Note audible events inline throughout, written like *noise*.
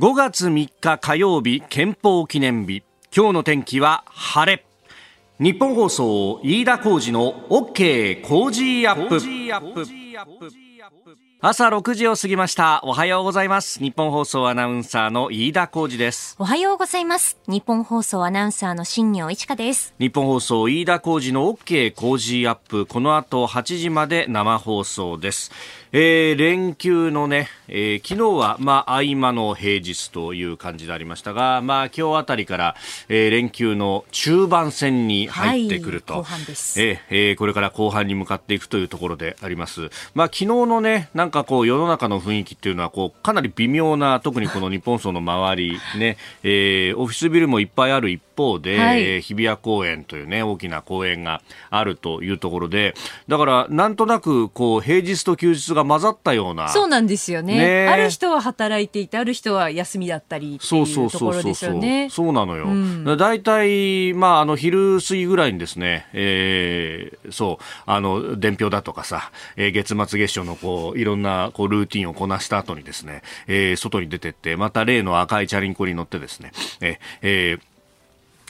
5月3日火曜日憲法記念日。今日の天気は晴れ。日本放送飯田浩二の OK 工事アップ。朝6時を過ぎました。おはようございます。日本放送アナウンサーの飯田浩二です。おはようございます。日本放送アナウンサーの新業一華です。日本放送飯田浩二の OK 工事アップ。この後8時まで生放送です。えー、連休のね、えー、昨日は、まあ、合間の平日という感じでありましたが、まあ、今日あたりから、えー、連休の中盤戦に入ってくると、はい、後半です、えー、えー、これから後半に向かっていくというところであります。まあ、昨日のね、なんかこう、世の中の雰囲気っていうのは、こう、かなり微妙な、特にこの日本層の周り、ね、えー、オフィスビルもいっぱいある一方で、はい、日比谷公園というね、大きな公園があるというところで、だから、なんとなく、こう、平日と休日が混ざったような。そうなんですよね。ねある人は働いていて、ある人は休みだったりっていうところですよね。そうなのよ。大、う、体、ん、まあ、あの、昼過ぎぐらいにですね、えー、そう、あの、伝票だとかさ、えー、月末月初のこう、いろんな、こう、ルーティンをこなした後にですね、えー、外に出てって、また例の赤いチャリンコに乗ってですね、えー、えー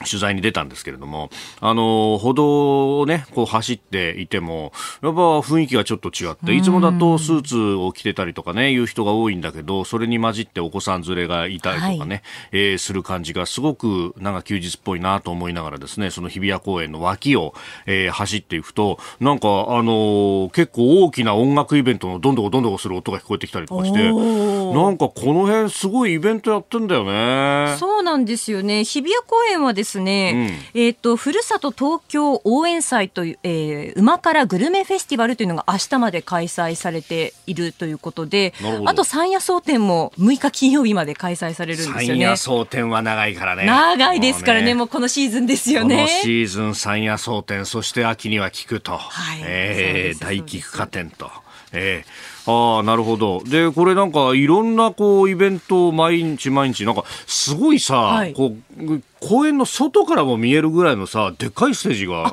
取材に出たんですけれども、あの、歩道をね、こう走っていても、やっぱ雰囲気がちょっと違って、いつもだとスーツを着てたりとかね、いう人が多いんだけど、それに混じってお子さん連れがいたりとかね、はい、えー、する感じがすごくなんか休日っぽいなと思いながらですね、その日比谷公園の脇を、えー、走っていくと、なんかあのー、結構大きな音楽イベントのどんどこどんどこする音が聞こえてきたりとかして、なんかこの辺すごいイベントやってんだよね。そうなんですよね。日比谷公園はですですね、うん、えっ、ー、と、ふるさと東京応援祭という、えー、馬からグルメフェスティバルというのが明日まで開催されているということで、あと山野草展も6日金曜日まで開催されるんですよね。山野草展は長いからね。長いですからね、もうねもうこのシーズンですよね。このシーズン山野草展、そして秋には菊と、はい、えー、大菊花展と。えー、ああ、なるほど。で、これなんかいろんなこうイベント毎日毎日なんかすごいさ、はい、こう公園の外からも見えるぐらいのさ、でっかいステージが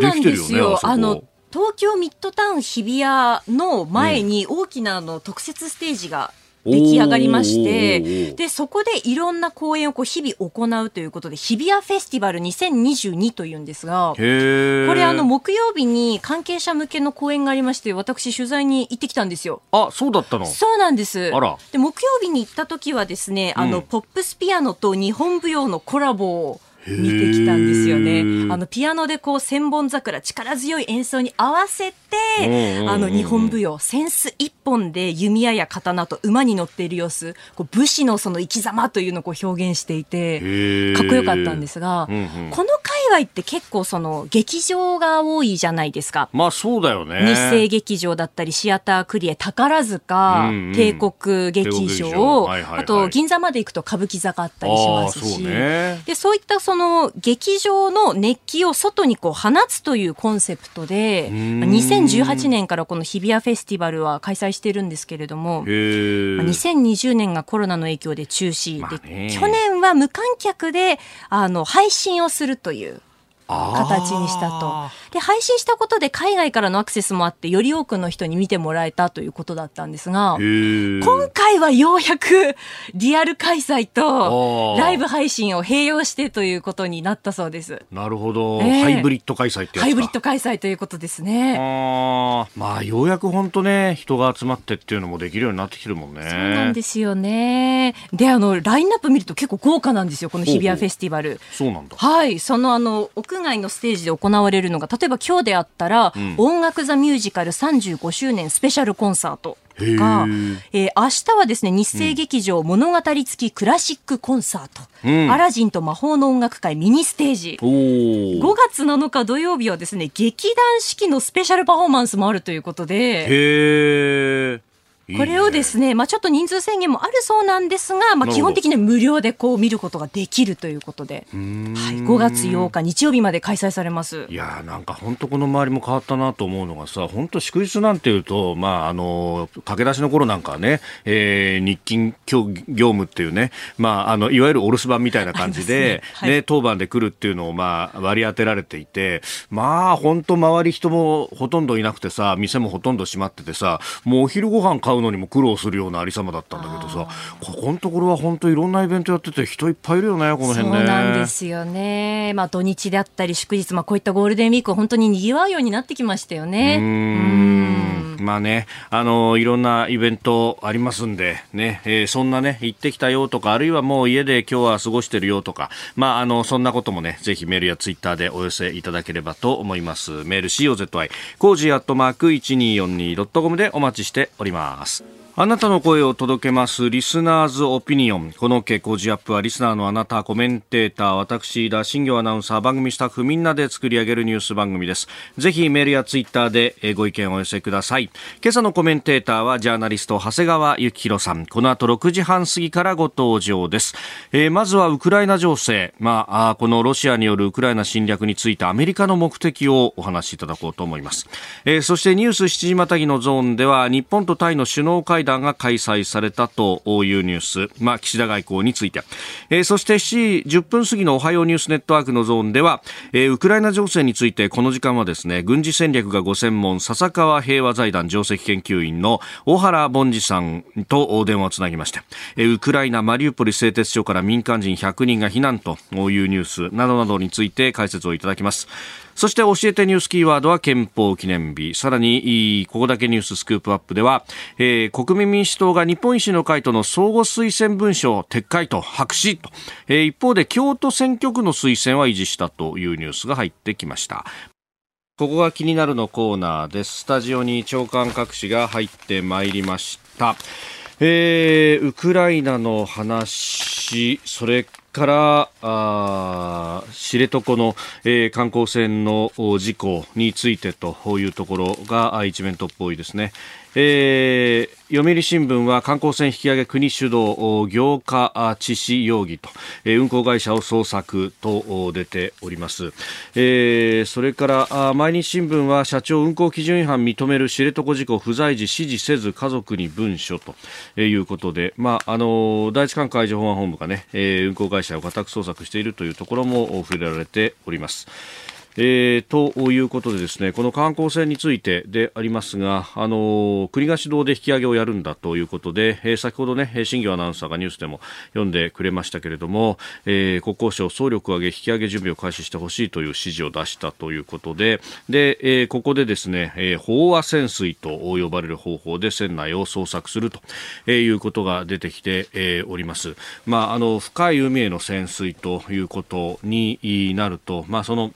できてるよね。よあの東京ミッドタウン日比谷の前に大きなあの特設ステージが出来上がりまして、で、そこでいろんな公演をこう日々行うということで、日比谷フェスティバル2022というんですが、これあの木曜日に関係者向けの公演がありまして、私取材に行ってきたんですよ。あ、そうだったの？そうなんです。あら。で、木曜日に行った時はですね、あの、うん、ポップスピアノと日本舞踊のコラボを見てきたんですよね。あのピアノでこう千本桜力強い演奏に合わせて、あの日本舞踊センス一本で弓矢や刀と馬に乗っている様子、こう武士のその生き様というのをこう表現していてかっこよかったんですが、うんうん、この海外って結構その劇場が多いじゃないですか。まあそうだよね。日生劇場だったりシアタークリエ宝塚、うんうん、帝国劇場、はいはいはい、あと銀座まで行くと歌舞伎座があったりしますし、そうね、でそういったその劇場の熱気を外にこう放つというコンセプトで、2018年からこの日比谷フェスティバルは開催してるんですけれども、2020年がコロナの影響で中止、まあ、で去年は無観客であの配信をするという形にしたと。で、配信したことで海外からのアクセスもあって、より多くの人に見てもらえたということだったんですが、今回はようやくリアル開催とライブ配信を併用してということになったそうです。なるほど。えー、ハイブリッド開催ってハイブリッド開催ということですね。あまあ、ようやく本当ね、人が集まってっていうのもできるようになってきてるもんね。そうなんですよね。で、あの、ラインナップ見ると結構豪華なんですよ、この日比谷フェスティバル。そうなんだ。はい。そのあの、屋屋外のステージで行われるのが例えば今日であったら、うん、音楽ザミュージカル35周年スペシャルコンサートが、えー、明日はですね日生劇場物語付きクラシックコンサート、うん、アラジンと魔法の音楽会ミニステージ。5月7日土曜日はですね劇団四季のスペシャルパフォーマンスもあるということでこれをですね、まあちょっと人数制限もあるそうなんですが、まあ基本的に無料でこう見ることができるということで、はい、5月8日日曜日まで開催されます。いやなんか本当この周りも変わったなと思うのがさ、本当祝日なんていうと、まああの、駆け出しの頃なんかね、えー、日勤業務っていうね、まああの、いわゆるお留守番みたいな感じで、ね、はい、ね、当番で来るっていうのをまあ割り当てられていて、まあ本当周り人もほとんどいなくてさ、店もほとんど閉まっててさ、もうお昼ご飯買う会うのにも苦労するようなありさまだったんだけどさここのところは本当いろんなイベントやってて人いっぱいいるよねこの辺ねそうなんですよね、まあ、土日であったり祝日、まあ、こういったゴールデンウィーク本当に賑わうようになってきましたよね。うんまあね、あのいろんなイベントありますんで、ね、えー、そんなね、行ってきたよとか、あるいはもう家で今日は過ごしてるよとか、まあ、あの、そんなこともね、ぜひメールやツイッターでお寄せいただければと思います。メール COZY、cozy アットマーク 1242.com でお待ちしております。Gracias. あなたの声を届けますリスナーズオピニオン。この傾向ジアップはリスナーのあなた、コメンテーター、私、新行アナウンサー、番組スタッフみんなで作り上げるニュース番組です。ぜひメールやツイッターでご意見をお寄せください。今朝のコメンテーターはジャーナリスト、長谷川幸洋さん。この後6時半過ぎからご登場です。えー、まずはウクライナ情勢。まあ、このロシアによるウクライナ侵略についてアメリカの目的をお話しいただこうと思います。えー、そしてニュース7時またぎのゾーンでは日本とタイの首脳会談が開催されたというニュース、まあ、岸田外交について、えー、そして7時10分過ぎのおはようニュースネットワークのゾーンでは、えー、ウクライナ情勢についてこの時間はですね軍事戦略がご専門笹川平和財団上席研究員の小原凡司さんと電話をつなぎまして、えー、ウクライナマリウポリ製鉄所から民間人100人が避難というニュースなどなどについて解説をいただきます。そして教えてニュースキーワードは憲法記念日。さらに、ここだけニューススクープアップでは、えー、国民民主党が日本維新の会との相互推薦文書を撤回と白紙と、えー、一方で京都選挙区の推薦は維持したというニュースが入ってきました。ここが気になるのコーナーです。スタジオに長官各紙が入ってまいりました。えー、ウクライナの話、それからあ知床の、えー、観光船の事故についてというところが一面トップ多いですね。えー、読売新聞は観光船引き上げ国主導業家致死容疑と、えー、運航会社を捜索と出ております、えー、それから毎日新聞は社長運航基準違反認める知床事故不在時指示せず家族に文書ということで、まあ、あの第一管海上保安本部がね、え、運航会社を家宅捜索しているというところも触れられております。えー、ということでですねこの観光船についてでありますが、あの国が主導で引き上げをやるんだということで、えー、先ほどね新業アナウンサーがニュースでも読んでくれましたけれども、えー、国交省総力を挙げ引き上げ準備を開始してほしいという指示を出したということでで、えー、ここでですね、えー、飽和潜水と呼ばれる方法で船内を捜索すると、え、いうことが出てきて、えー、おります。まあ、あの深い海への潜水ということになると、まあ、その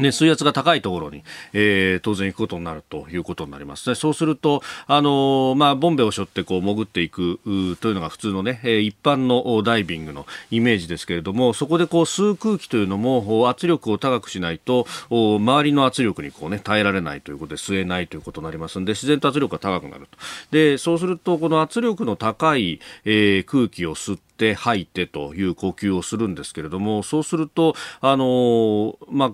ね、水圧が高いところに、えー、当然行くことになるということになります。そうすると、あのー、まあ、ボンベを背負ってこう潜っていくというのが普通のね、一般のダイビングのイメージですけれども、そこでこう吸う空気というのも圧力を高くしないと、周りの圧力にこうね、耐えられないということで吸えないということになりますので、自然と圧力が高くなると。で、そうすると、この圧力の高い、えー、空気を吸って、吐いてという呼吸をするんですけれども、そうすると、あのー、まあ、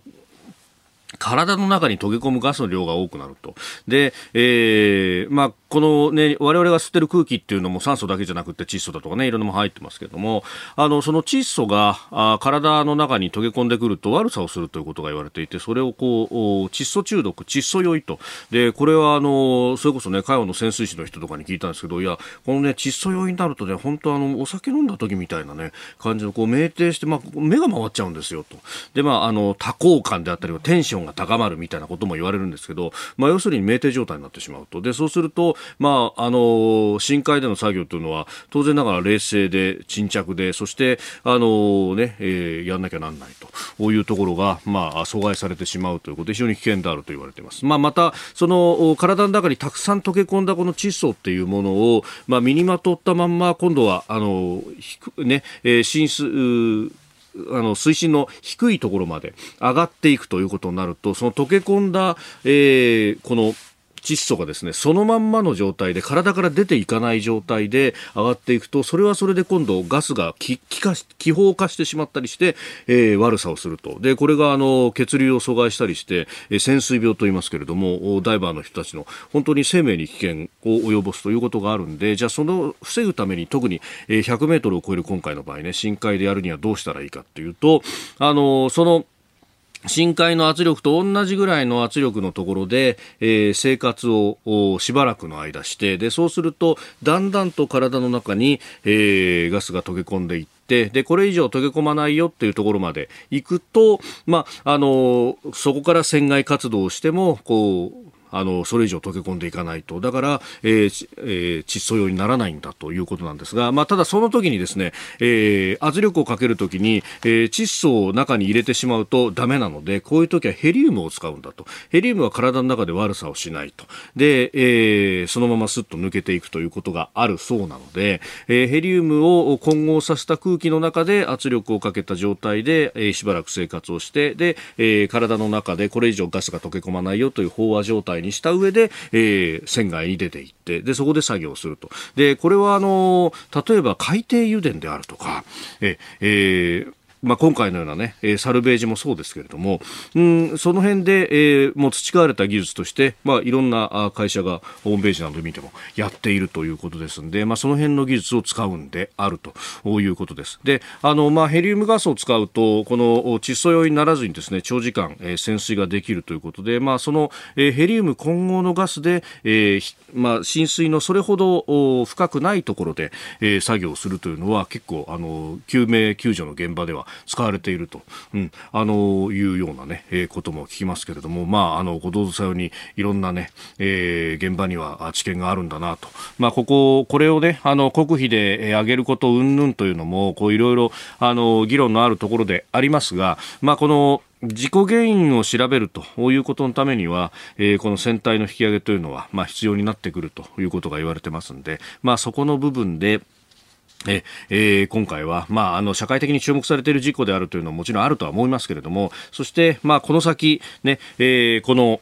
体の中に溶け込むガスの量が多くなると。で、えー、まあ、このね、我々が吸ってる空気っていうのも酸素だけじゃなくて窒素だとかね、いろんなも入ってますけども、あの、その窒素があ体の中に溶け込んでくると悪さをするということが言われていて、それをこう、窒素中毒、窒素酔いと。で、これはあの、それこそね、海洋の潜水士の人とかに聞いたんですけど、いや、このね、窒素酔いになるとね、本当あの、お酒飲んだ時みたいなね、感じのこう、酩酊して、まあ、目が回っちゃうんですよと。で、まあ、あの、多幸感であったり、テンションが高まるみたいなことも言われるんですけど、まあ、要するに酩酊状態になってしまうと。で、そうすると、まあ、あの深海での作業というのは当然ながら冷静で沈着でそしてあのね、えー、やんなきゃなんないというところがまあ阻害されてしまうということで非常に危険であると言われています。まあまたその体の中にたくさん溶け込んだこの窒素っていうものをまあ身にまとったまんま今度はあのね、えー、浸水あの水深の低いところまで上がっていくということになるとその溶け込んだ、えー、この窒素がですねそのまんまの状態で体から出ていかない状態で上がっていくとそれはそれで今度ガスが気気気泡化してしまったりして、えー、悪さをすると。でこれがあの血流を阻害したりして、えー、潜水病と言いますけれどもダイバーの人たちの本当に生命に危険を及ぼすということがあるんでじゃあその防ぐために特に、100メートルを超える今回の場合ね深海でやるにはどうしたらいいかっていうとあのその深海の圧力と同じぐらいの圧力のところで、えー、生活をしばらくの間してでそうするとだんだんと体の中に、えー、ガスが溶け込んでいってでこれ以上溶け込まないよっていうところまで行くと、まああのそこから船外活動をしてもこうあのそれ以上溶け込んでいかないと。だから、えーえー、窒素用にならないんだということなんですが、まあ、ただその時にですね、えー、圧力をかけるときに、えー、窒素を中に入れてしまうとダメなのでこういう時はヘリウムを使うんだと。ヘリウムは体の中で悪さをしないと。で、えー、そのまますっと抜けていくということがあるそうなので、えー、ヘリウムを混合させた空気の中で圧力をかけた状態で、えー、しばらく生活をしてで、えー、体の中でこれ以上ガスが溶け込まないよという飽和状態にした上で、えー、船外に出ていって、で、そこで作業すると。で、これはあの、例えば海底油田であるとか、え、えーまあ、今回のようなね、えサルベージもそうですけれども、うん、その辺で、えー、もう培われた技術として、まあ、いろんな会社がホームページなど見てもやっているということですので、まあ、その辺の技術を使うんであるということです。で、あの、まあ、ヘリウムガスを使うと、この窒素用にならずにですね、長時間、えー、潜水ができるということで、まあ、その、えー、ヘリウム混合のガスで、えー、まあ、浸水のそれほど深くないところで、えー、作業するというのは結構、あの、救命救助の現場では使われていると、うん、あのいうようなね、えー、ことも聞きますけれども、まあ、あの、ご同さようにいろんなね、えー、現場には知見があるんだなと。まあ、ここ、これをね、あの、国費で上げること云々というのも、こう、いろいろ、あの、議論のあるところでありますが、まあ、この、事故原因を調べるということのためには、えー、この船体の引き上げというのは、まあ、必要になってくるということが言われてますんで、まあ、そこの部分で、ええー、今回は、まあ、あの社会的に注目されている事故であるというのはもちろんあるとは思いますけれどもそして、まあ、この先、ねえー、この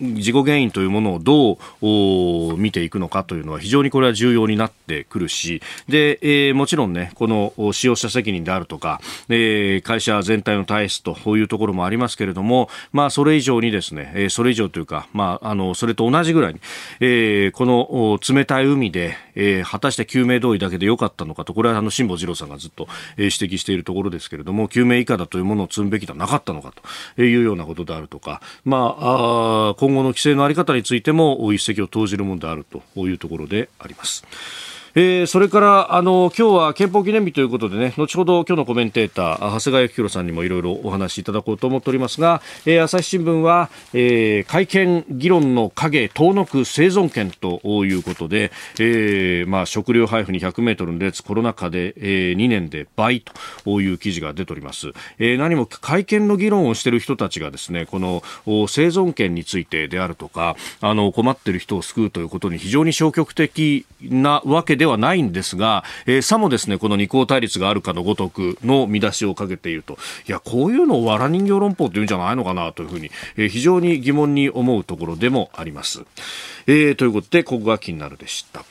事故原因というものをどう見ていくのかというのは非常にこれは重要になってくるしで、えー、もちろんねこの使用者責任であるとか、えー、会社全体の体質というところもありますけれども、まあ、それ以上にですね、えー、それ以上というか、まあ、あのそれと同じぐらいに、えー、この冷たい海で、えー、果たして救命胴衣だけでよかったのかとこれはあの辛坊二郎さんがずっと、えー、指摘しているところですけれども救命以下だというものを積むべきではなかったのかというようなことであるとか、まあ、あ今後の規制の在り方についても一石を投じるものであるというところであります。えー、それからあの今日は憲法記念日ということでね後ほど今日のコメンテーター長谷川幸宏さんにもいろいろお話しいただこうと思っておりますが、えー、朝日新聞は、えー、会見議論の影遠のく生存権ということで、えーまあ、食料配布に100メートルの列コロナ禍で、えー、2年で倍という記事が出ております、えー、何も会見の議論をしている人たちがですねこの生存権についてであるとかあの困っている人を救うということに非常に消極的なわけでではないんですが、えー、さもですね、この二項対立があるかのごとくの見出しをかけていると。いや、こういうのをわら人形論法というんじゃないのかなというふうに、えー、非常に疑問に思うところでもあります。えー、ということで、ここが気になるでした。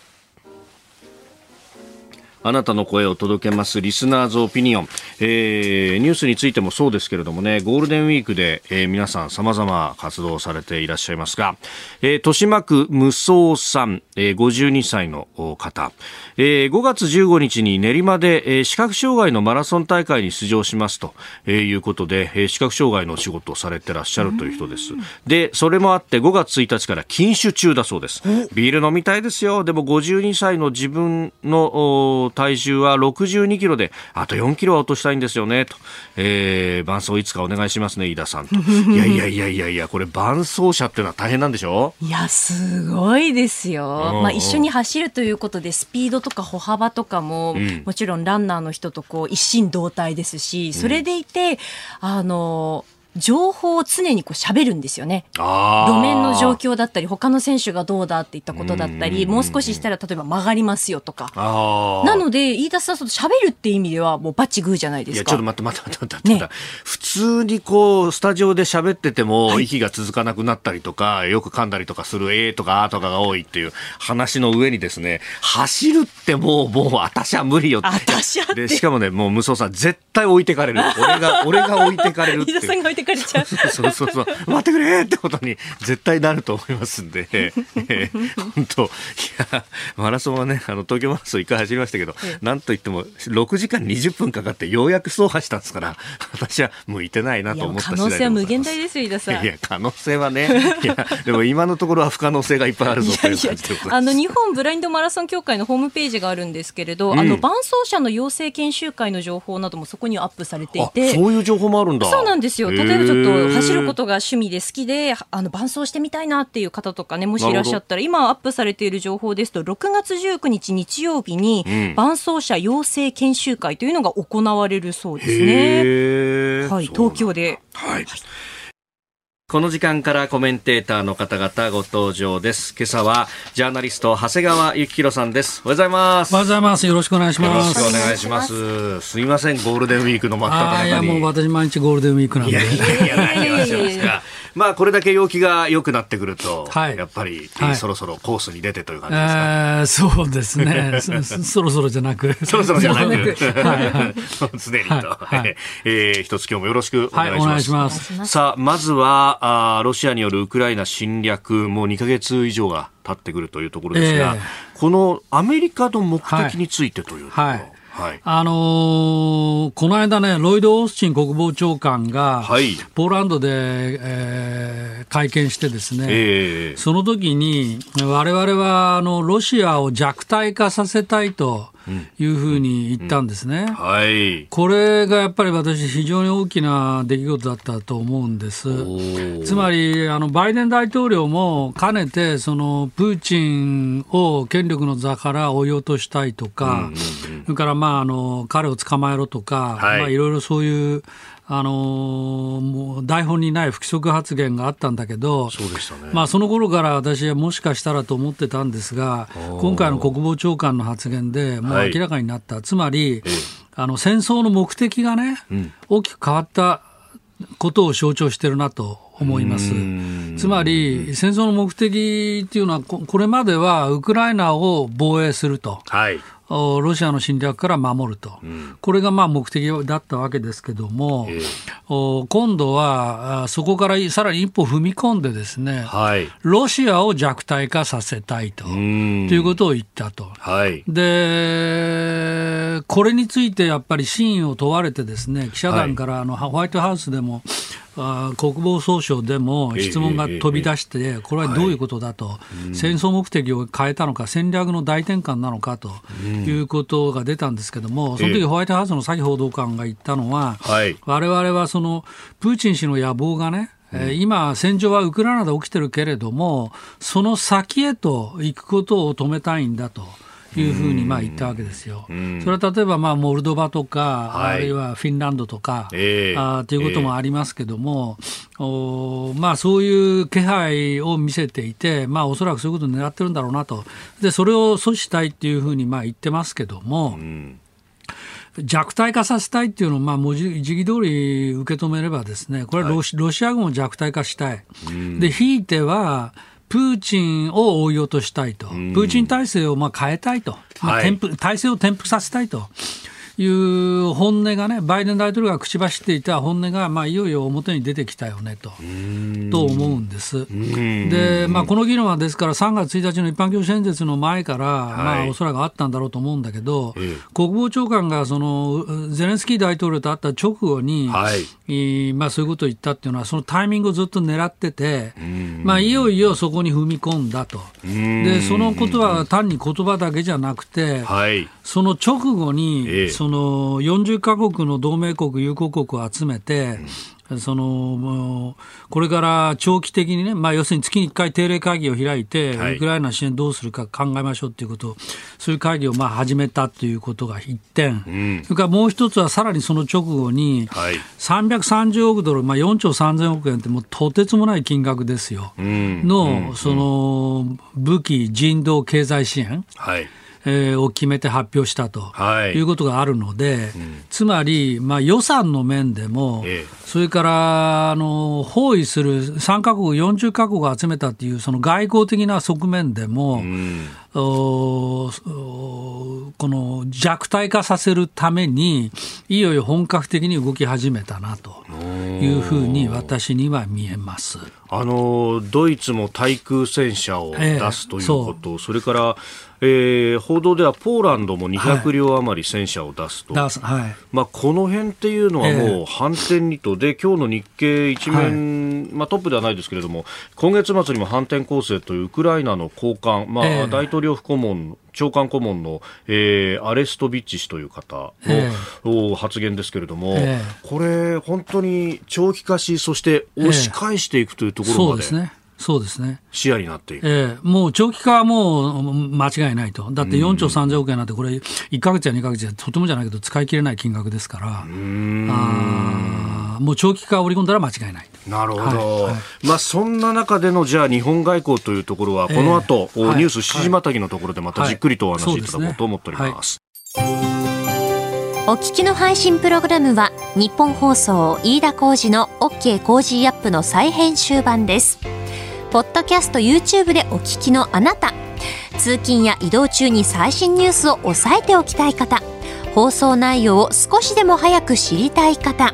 あなたの声を届けますリスナーズオピニオン、えー、ニュースについてもそうですけれどもねゴールデンウィークで、えー、皆さん様々活動されていらっしゃいますが、えー、豊島区無双さん、えー、52歳の方、えー、5月15日に練馬で、えー、視覚障害のマラソン大会に出場しますと、えー、いうことで、えー、視覚障害の仕事をされてらっしゃるという人です。でそれもあって5月1日から禁酒中だそうです。ビール飲みたいですよ。でも52歳の自分の体重は62キロで、あと4キロは落としたいんですよね、と。えー、伴走いつかお願いしますね、飯田さんと。*laughs* いやいやいやいやいや、これ伴走者っていうのは大変なんでしょ？いや、すごいですよ。まあ一緒に走るということで、スピードとか歩幅とかも、うん、もちろんランナーの人とこう一心同体ですし、それでいて、うん、あの、情報を常にこう喋るんですよね。路面の状況だったり、他の選手がどうだっていったことだったり、もう少ししたら例えば曲がりますよとか。なので、飯田さん、喋るって意味ではもうバッチグーじゃないですか。いや、ちょっと待って待って待って待って、ね、普通にこう、スタジオで喋ってても、息が続かなくなったりとか、はい、よく噛んだりとかする、えーとかあとかが多いっていう話の上にですね、走るってもう、もう、私は無理よって。私はで、しかもね、もう無双さん、絶対置いてかれる。俺が、俺が置いてかれるっていう。*laughs* 飯田さんが置いてってかれちゃう。そうそうそう。待ってくれってことに絶対なると思いますんで、*laughs* えー、本当、いや、マラソンはね、あの、東京マラソン一回走りましたけど、なんといっても6時間20分かかってようやく走破したんですから、私は向いてないなと思った可能性は無限大ですよ、飯田さん。いや、可能性はね、いや、でも今のところは不可能性がいっぱいあるぞという感じであの、日本ブラインドマラソン協会のホームページがあるんですけれど、うん、あの、伴走者の養成研修会の情報などもそこにアップされていて、そういう情報もあるんだ。そうなんですよ。例えばちょっと走ることが趣味で好きで、あの、伴走してみたいなっていう方とかね、もしいらっしゃったら、今アップされている情報ですと、6月19日日曜日に、伴走者養成研修会というのが行われるそうですね。はい、東京で。はい、はいこの時間からコメンテーターの方々ご登場です。今朝はジャーナリスト長谷川幸宏さんです。おはようございます。おはようございます。よろしくお願いします。よろしくお願いします。すみません、ゴールデンウィークの真っ只中に。いや、もう私毎日ゴールデンウィークなんで。いやいやいや、何をしてますか。まあ、これだけ陽気が良くなってくると、はい、やっぱり、はい、そろそろコースに出てという感じですか、えー、そうですねそ。*laughs* そろそろじゃなく。そろそろじゃなく。はいはい、常にと。はいはい、えー、一つ今日もよろしくお願いします。はい、お願いします。さあ、まずは、あロシアによるウクライナ侵略、もう2か月以上が経ってくるというところですが、えー、このアメリカの目的についてというところ。はいはい、あのー、この間ね、ロイド・オースチン国防長官が、はい、ポーランドで、えー、会見してですね、えー、その時に、われわれはあのロシアを弱体化させたいと。いうふうに言ったんですね、はい、これがやっぱり私、非常に大きな出来事だったと思うんです。つまりあの、バイデン大統領もかねて、そのプーチンを権力の座から追い落としたいとか、それからまああの彼を捕まえろとか、はい。まあ、いろいろそういうあのー、もう台本にない不規則発言があったんだけど、そうでしたね。まあ、その頃から私はもしかしたらと思ってたんですが、今回の国防長官の発言でもう明らかになった、はい、つまり、あの戦争の目的がね、うん、大きく変わったことを象徴してるなと思います。つまり、戦争の目的っていうのは、これまではウクライナを防衛すると。はいロシアの侵略から守ると、うん、これがまあ目的だったわけですけども、えー、今度はそこからさらに一歩踏み込んで、ですね、はい、ロシアを弱体化させたいと。ということを言ったと、はい、でこれについてやっぱり真意を問われて、ですね記者団からあのホワイトハウスでも、あ国防総省でも質問が飛び出して、これはどういうことだと、戦争目的を変えたのか、戦略の大転換なのかということが出たんですけども、その時ホワイトハウスのサキ報道官が言ったのは、われわれはそのプーチン氏の野望がね、今、戦場はウクライナで起きてるけれども、その先へと行くことを止めたいんだと。いうふうにまあ言ったわけですよ。それは例えばまあモルドバとか、はい、あるいはフィンランドとか、えー、あということもありますけども、えー、おまあ、そういう気配を見せていて、まあ、おそらくそういうことを狙ってるんだろうなと、でそれを阻止したいっていうふうにまあ言ってますけども。弱体化させたいっていうのを、まあ、文字時期通り受け止めればですね、これはロシはい、ロシア軍を弱体化したい。で、ひいては、プーチンを追い落としたいと、プーチン体制をまあ変えたいと、まあ、体制を転覆させたいと。いう本音がね、バイデン大統領が口走っていた本音が、まあ、いよいよ表に出てきたよねと、と思うんです。で、まあ、この議論はですから、3月1日の一般教師演説の前から、まあ、おそらくあったんだろうと思うんだけど、国防長官がそのゼレンスキー大統領と会った直後に、はい。まあ、そういうことを言ったっていうのは、そのタイミングをずっと狙ってて、まあ、いよいよそこに踏み込んだと。で、そのことは単に言葉だけじゃなくて、はい、その直後に、えその40か国の同盟国、友好国を集めて、そのこれから長期的にね、まあ、要するに月に1回定例会議を開いて、ウクライナ支援どうするか考えましょうということそういう会議をまあ始めたということが一点、うん、それからもう一つはさらにその直後に、330億ドル、まあ、4兆3000億円ってもうとてつもない金額ですよ、うん、のその武器、人道、経済支援。はいえー、を決めて発表したと、はい、いうことがあるので、うん、つまり、まあ、予算の面でも、ええ、それからあの包囲する3か国、40か国を集めたという、その外交的な側面でも、うんこの弱体化させるために、いよいよ本格的に動き始めたなというふうに私には見えます。あのドイツも対空戦車を出すということ、えー、それからえー、報道ではポーランドも200両余り戦車を出すと、はい、まあ、この辺っていうのはもう反転にとで、今日の日経一面、はい、まあ、トップではないですけれども、今月末にも反転攻勢というウクライナの高官、まあ、大統領府顧問長官顧問の、えー、アレストビッチ氏という方の、発言ですけれども、えー、これ、本当に長期化し、そして押し返していくというところまで。えー、そうですね。視野になっている。ええ。ー、もう長期化はもう間違いないと。だって4兆3000億円なんて、これ、1か月や2か月じゃとてもじゃないけど、使い切れない金額ですから、あもう長期化を織り込んだら間違いない。なるほど、はい。はい、まあ、そんな中でのじゃあ日本外交というところは、この後、えー、ニュース7時またぎのところでまたじっくりとお話しいただこうと思っております。お聞きの配信プログラムは日本放送飯田浩司の OK コージーアップの再編集版です。ポッドキャスト YouTube でお聞きのあなた。通勤や移動中に最新ニュースを押さえておきたい方。放送内容を少しでも早く知りたい方。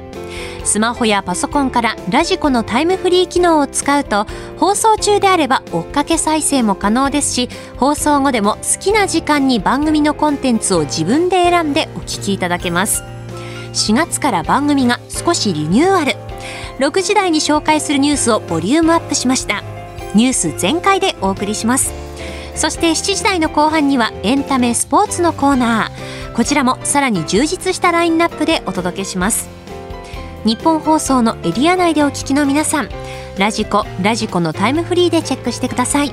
スマホやパソコンからラジコのタイムフリー機能を使うと放送中であれば追っかけ再生も可能ですし放送後でも好きな時間に番組のコンテンツを自分で選んでお聞きいただけます。4月から番組が少しリニューアル。6時台に紹介するニュースをボリュームアップしました。ニュース全開でお送りします。そして7時台の後半にはエンタメスポーツのコーナー。こちらもさらに充実したラインナップでお届けします。日本放送のエリア内でお聞きの皆さんラジコラジコのタイムフリーでチェックしてください。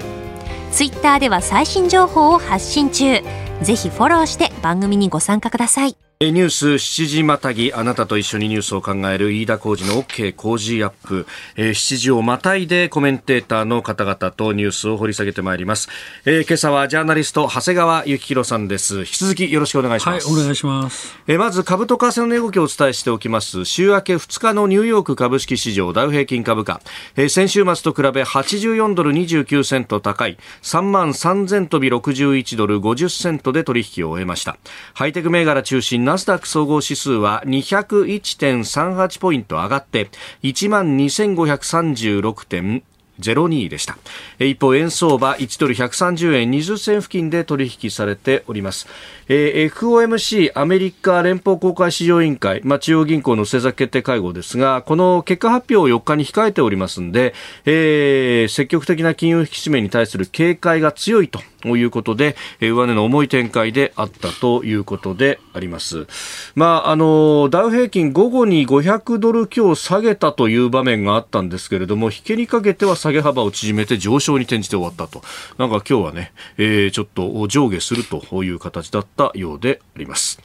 ツイッターでは最新情報を発信中。ぜひフォローして番組にご参加ください。ニュース7時またぎ。あなたと一緒にニュースを考える飯田浩二の OK 工事アップ、えー、7時をまたいでコメンテーターの方々とニュースを掘り下げてまいります、えー、今朝はジャーナリスト長谷川幸宏さんです。引き続きよろしくお願いします、はい、お願いします、えー、まず株と為替の値動きをお伝えしておきます。週明け2日のニューヨーク株式市場ダウ平均株価、えー、先週末と比べ84ドル29セント高い。3万3000飛び61ドル50セントで取引を終えました。ハイテク銘柄中心ナスダック総合指数は201.38ポイント上がって1万 2536. 02でした。一方、円相場1ドル130円20銭付近で取引されております。えー、FOMC アメリカ連邦公開市場委員会、まあ、中央銀行の政策決定会合ですが、この結果発表を4日に控えておりますので、えー、積極的な金融引き締めに対する警戒が強いということで、えー、上値の重い展開であったということであります。まあ、あの、ダウ平均午後に500ドル強下げたという場面があったんですけれども、引けにかけては下げ幅を縮めて上昇に転じて終わったと。なんか今日はね、えー、ちょっと上下するという形だったようであります。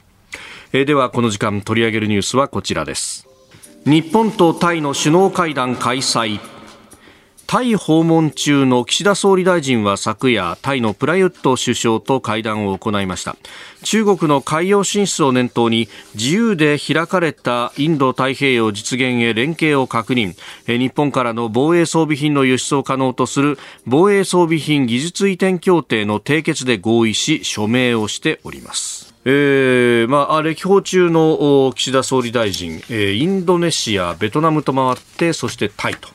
えー、ではこの時間取り上げるニュースはこちらです。日本とタイの首脳会談開催。タイ訪問中の岸田総理大臣は昨夜タイのプラユット首相と会談を行いました。中国の海洋進出を念頭に自由で開かれたインド太平洋実現へ連携を確認。日本からの防衛装備品の輸出を可能とする防衛装備品技術移転協定の締結で合意し署名をしております。えーまあ、歴訪中の岸田総理大臣、え、インドネシア、ベトナムと回ってそしてタイと、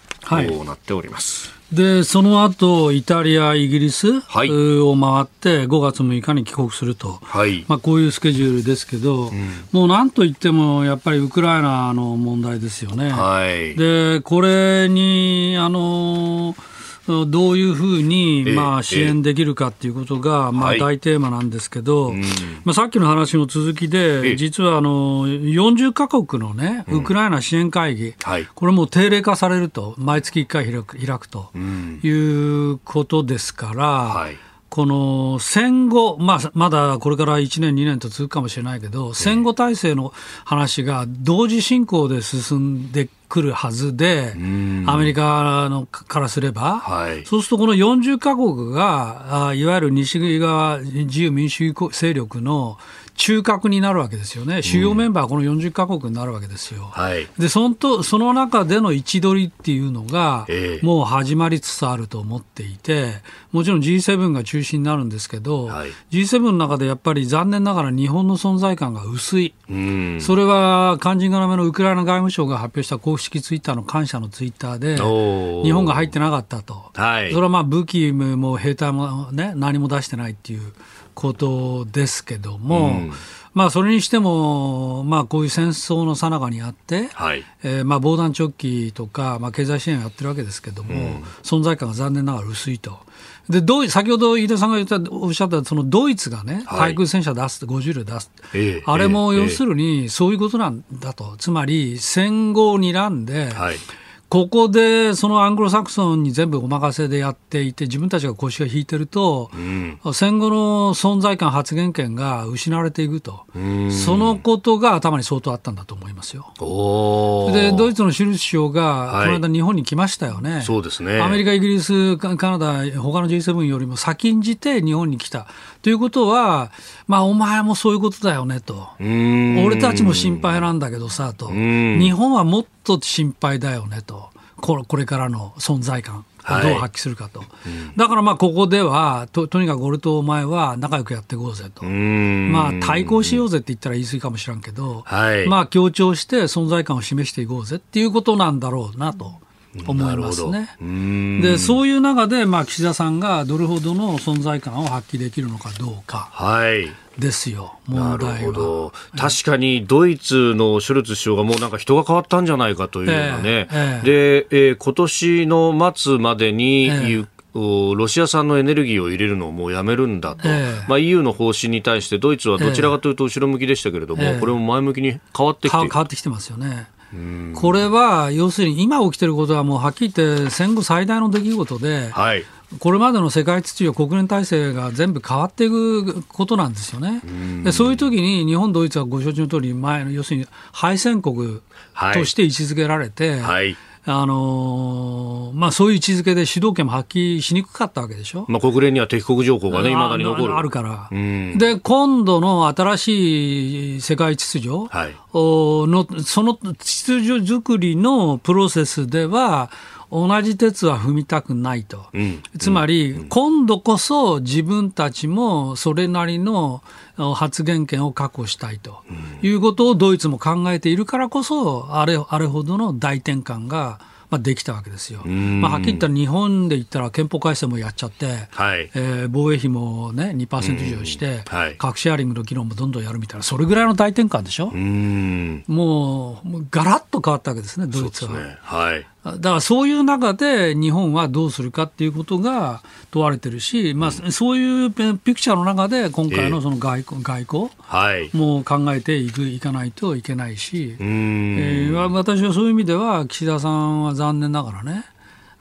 なっております。でその後イタリア、イギリスを回って5月6日に帰国すると、はい、まあ、こういうスケジュールですけど、うん、もうなんといってもやっぱりウクライナの問題ですよね。はい、でこれにあのーどういうふうに、まあ、支援できるかっていうことが、まあ、大テーマなんですけど、まあ、さっきの話の続きで、実はあの40か国のね、ウクライナ支援会議、これも定例化されると、毎月1回開く開くということですから、この戦後、まあ、まだこれから1年、2年と続くかもしれないけど、戦後体制の話が同時進行で進んでくるはずで、アメリカのからすれば、はい、そうするとこの40か国が、いわゆる西側自由民主主義勢力の中核になるわけですよね、主要メンバーはこの40か国になるわけですよ。はい、でそのとその中での位置取りっていうのが、もう始まりつつあると思っていて、もちろん G7 が中心になるんですけど、はい、G7 の中でやっぱり残念ながら日本の存在感が薄い、それは肝心要のウクライナ外務省が発表した公式ツイッターの感謝のツイッターで、日本が入ってなかったと、はい、それはまあ武器も兵隊も、ね、何も出してないっていうことですけども。うん。まあ、それにしても、まあ、こういう戦争のさなかにあって、はい。えー、まあ防弾チョッキとか、まあ、経済支援をやってるわけですけれども、うん、存在感が残念ながら薄いと。で先ほど飯田さんが言ったおっしゃったそのドイツがね、対空戦車出す、50両出す、えー、あれも要するにそういうことなんだと、つまり戦後を睨んで、はいここでそのアングロサクソンに全部お任せでやっていて、自分たちが腰が引いてると、うん、戦後の存在感、発言権が失われていくと、そのことが頭に相当あったんだと思いますよ。で、ドイツのシュルツ首相が、この間、日本に来ましたよね、はい、そうですね。アメリカ、イギリス、カナダ、他の G7 よりも先んじて日本に来た。ということは、まあ、お前もそういうことだよねと、俺たちも心配なんだけどさと、日本はもっと心配だよねと、これからの存在感。どう発揮するかと、はいだからまあここではと、とにかく俺とお前は仲良くやっていこうぜと、まあ、対抗しようぜって言ったら言い過ぎかもしれんけど、はい、まあ、強調して存在感を示していこうぜっていうことなんだろうなと。思いますね。でそういう中で、まあ、岸田さんがどれほどの存在感を発揮できるのかどうか。はい。ですよ、問題は。確かにドイツのショルツ首相がもうなんか人が変わったんじゃないかというようなね、えーえー、で、えー、今年の末までに、えーロシア産のエネルギーを入れるのをもうやめるんだと、えーまあ、EU の方針に対してドイツはどちらかというと後ろ向きでしたけれども、えー、これも前向きに変わってきて変わってきてますよね。これは要するに今起きてることはもうはっきり言って戦後最大の出来事で、はい、これまでの世界秩序、国連体制が全部変わっていくことなんですよね。でそういう時に日本、ドイツはご承知の通り前の要するに敗戦国として位置づけられて、はい。はいあのー、まあ、そういう位置づけで主導権も発揮しにくかったわけでしょ、まあ、国連には敵国条項がね、いまだに残る。あるから、で今度の新しい世界秩序の、はい、その秩序作りのプロセスでは、同じ鉄は踏みたくないと、うん、つまり、うん、今度こそ自分たちもそれなりの発言権を確保したいということをドイツも考えているからこそ、あれあれほどの大転換が。まあ、できたわけですよ。まあ、はっきり言ったら日本で言ったら憲法改正もやっちゃって、はい、えー、防衛費も、ね、2%以上して、はい、核シェアリングの議論もどんどんやるみたいな、それぐらいの大転換でしょ？もうもうガラッと変わったわけですね、ドイツは。ね、はい。だからそういう中で日本はどうするかっていうことが問われてるし、まあ、そういうピクチャーの中で今回のその外交,、外交も考えていくいかないといけないし、えー、私はそういう意味では岸田さんは残念ながらね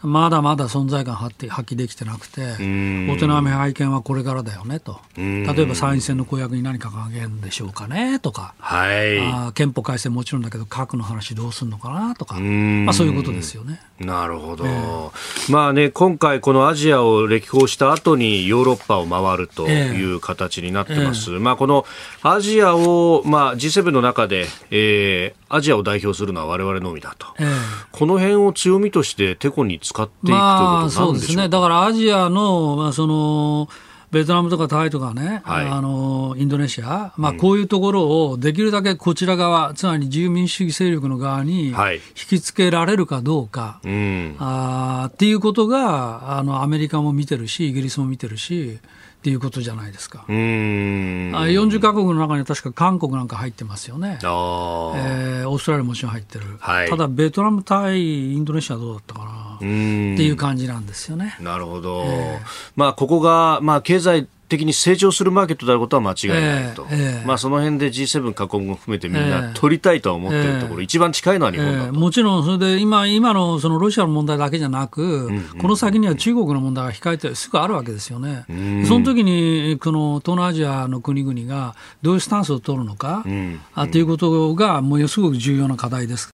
まだまだ存在感発揮できてなくて、お手並み拝見はこれからだよねと、例えば参院選の公約に何か掲げるんでしょうかねとか、はい、あ憲法改正もちろんだけど、核の話どうするのかなとか、まあ、そういうことですよね。なるほど、えー、まあね、今回、このアジアを歴訪した後にヨーロッパを回るという形になってます。えーえー、まあ、このアジアを、まあ、G7 の中で、えー、アジアを代表するのは我々のみだと、えー、この辺を強みとしててこに使っていくということそうですね、だからアジアの、まあ、そのベトナムとかタイとかね、はい、あのインドネシア、まあ、こういうところをできるだけこちら側、うん、つまり自由民主主義勢力の側に引きつけられるかどうか、はい、あっていうことがあのアメリカも見てるし、イギリスも見てるし、っていうことじゃないですか。うん40か国の中には確か韓国なんか入ってますよね。あえー、オーストラリアもちろん入ってる、はい、ただベトナム対インドネシアはどうだったかなっていう感じなんですよね。なるほど。えー、まあここがまあ経済的に成長するマーケットであることは間違いないと、えーえー、まあ、その辺で G7 各国も含めてみんな取りたいとは思っているところ、えー、一番近いのは日本だと、もちろん、それで今今のそのロシアの問題だけじゃなく、うんうん。この先には中国の問題が控えてすぐあるわけですよね。その時にこの東南アジアの国々がどういうスタンスを取るのか、うん。うん、あということがものすごく重要な課題です。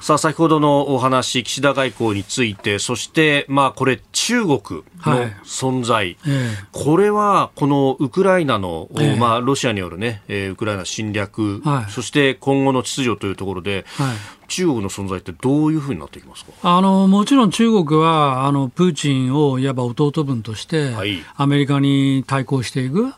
さあ、先ほどのお話、岸田外交について、そして、まあ、これ、中国の存在、はいえ。ー、これは、このウクライナの、えー、まあ、ロシアによるね、えー、ウクライナ侵略、はい、そして今後の秩序というところで、はい、中国の存在ってどういうふうになっていきますか？あのもちろん中国はあのプーチンをいわば弟分として、アメリカに対抗していく。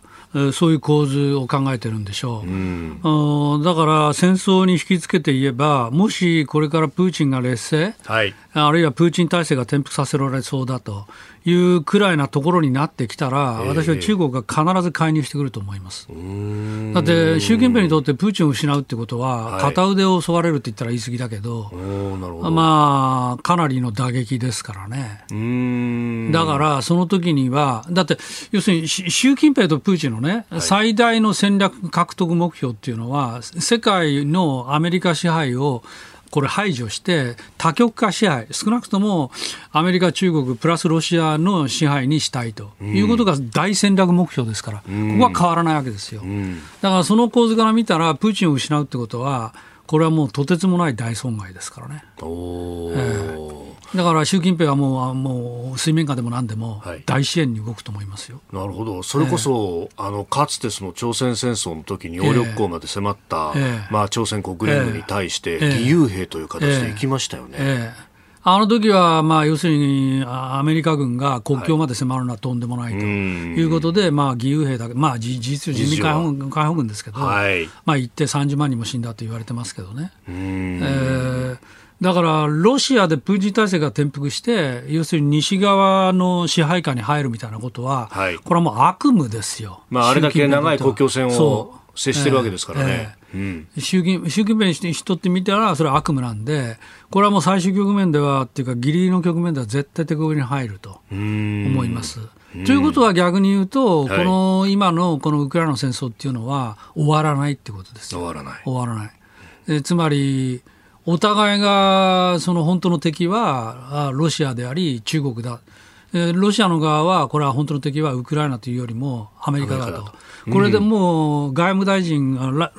そういう構図を考えてるんでしょう、うん、だから戦争に引き付けて言えば、もしこれからプーチンが劣勢、はい、あるいはプーチン体制が転覆させられそうだというくらいなところになってきたら、私は中国が必ず介入してくると思います。だって、習近平にとってプーチンを失うってことは、片腕を襲われるって言ったら言い過ぎだけど、ど。まあ、かなりの打撃ですからね。だから、その時には、だって、要するに習近平とプーチンのね、最大の戦略獲得目標っていうのは、世界のアメリカ支配をこれ排除して、多極化支配、少なくともアメリカ、中国、プラスロシアの支配にしたいということが大戦略目標ですから、ここは変わらないわけですよ。だからその構図から見たら、プーチンを失うってことは、これはもうとてつもない大損害ですからね。えーだから習近平はもうもう水面下でも何でも大支援に動くと思いますよ、はい、なるほど、それこそ、えー、あのかつてその朝鮮戦争の時に揚力港まで迫った、えー、まあ、朝鮮国連軍に対して、義勇兵という形で行きましたよね。えーあの時はまあ要するにアメリカ軍が国境まで迫るのはとんでもないということで、まあ義勇兵だけ、まあ、事実上、人民解放軍解放軍ですけど、はい、まあ行って30万人も死んだと言われてますけどね。えーだからロシアでプーチン体制が転覆して、要するに西側の支配下に入るみたいなことは、はい、これはもう悪夢ですよ、まあ、あれだけ長い国境線を接してるわけですからね。習近習近平に人って見たら、それは悪夢なんで、これはもう最終局面では、っていうか、ぎりぎりの局面では絶対手こぎに入ると思います。ということは逆に言うと、この今のこのウクライナの戦争っていうのは終わらないってことです終わらない。終わらない。えつまり、お互いがその本当の敵はロシアであり中国だ。ロシアの側は、これは本当の敵はウクライナというよりもアメリカだと。これでもう外務大臣ラ、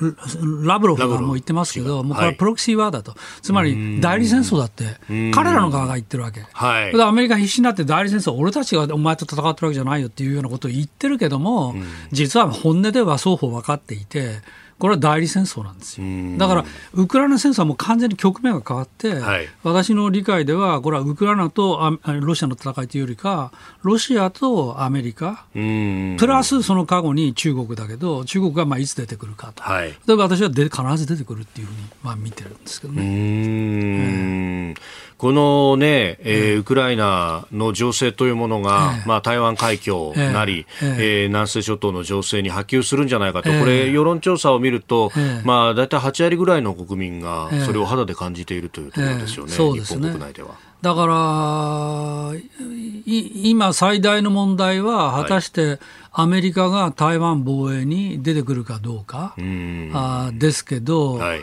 ラブロフがもう言ってますけど、もうこれはプロキシーワーだと。つまり代理戦争だって、彼らの側が言ってるわけ。はい、アメリカ必死になって代理戦争、俺たちがお前と戦ってるわけじゃないよっていうようなことを言ってるけども、実は本音では双方分かっていて、これは代理戦争なんですよ。だから、ウクライナ戦争はもう完全に局面が変わって、はい、私の理解では、これはウクライナとロシアの戦いというよりか、ロシアとアメリカ、プラスその過去に中国だけど、中国がまあいつ出てくるかと、はい、例えば私はで必ず出てくるっていうふうにまあ見てるんですけどね。このね、えー、ウクライナの情勢というものが、まあ、台湾海峡なり、えー、南西諸島の情勢に波及するんじゃないかと、これ、世論調査を見ると、まあ、大体8割ぐらいの国民がそれを肌で感じているというところですよね、日本国内では。だから今、最大の問題は、果たしてアメリカが台湾防衛に出てくるかどうか、あですけど、はい、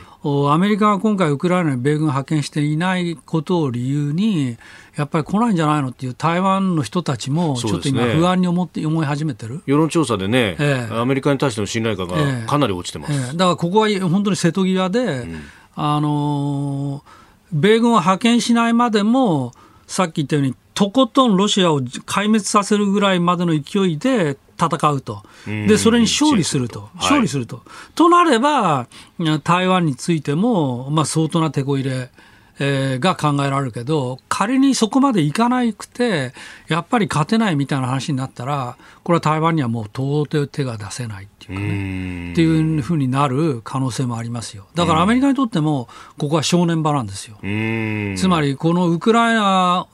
アメリカが今回、ウクライナに米軍派遣していないことを理由に、やっぱり来ないんじゃないのっていう台湾の人たちも、ちょっと今、不安に思って、思い始めてる。世論調査でね、ええ、アメリカに対しての信頼感がかなり落ちてます、ええ、だからここは本当に瀬戸際で、うん、あのー米軍を派遣しないまでも、さっき言ったように、とことんロシアを壊滅させるぐらいまでの勢いで戦うと。で、それに勝利すると。勝利すると。となれば、台湾についても、まあ、相当な手こ入れ。えー、が考えられるけど、仮にそこまでいかなくて、やっぱり勝てないみたいな話になったら、これは台湾にはもう到底手が出せないっていうかね、っていうふうになる可能性もありますよ。だからアメリカにとっても、ここは正念場なんですよ。つまり、このウクライナ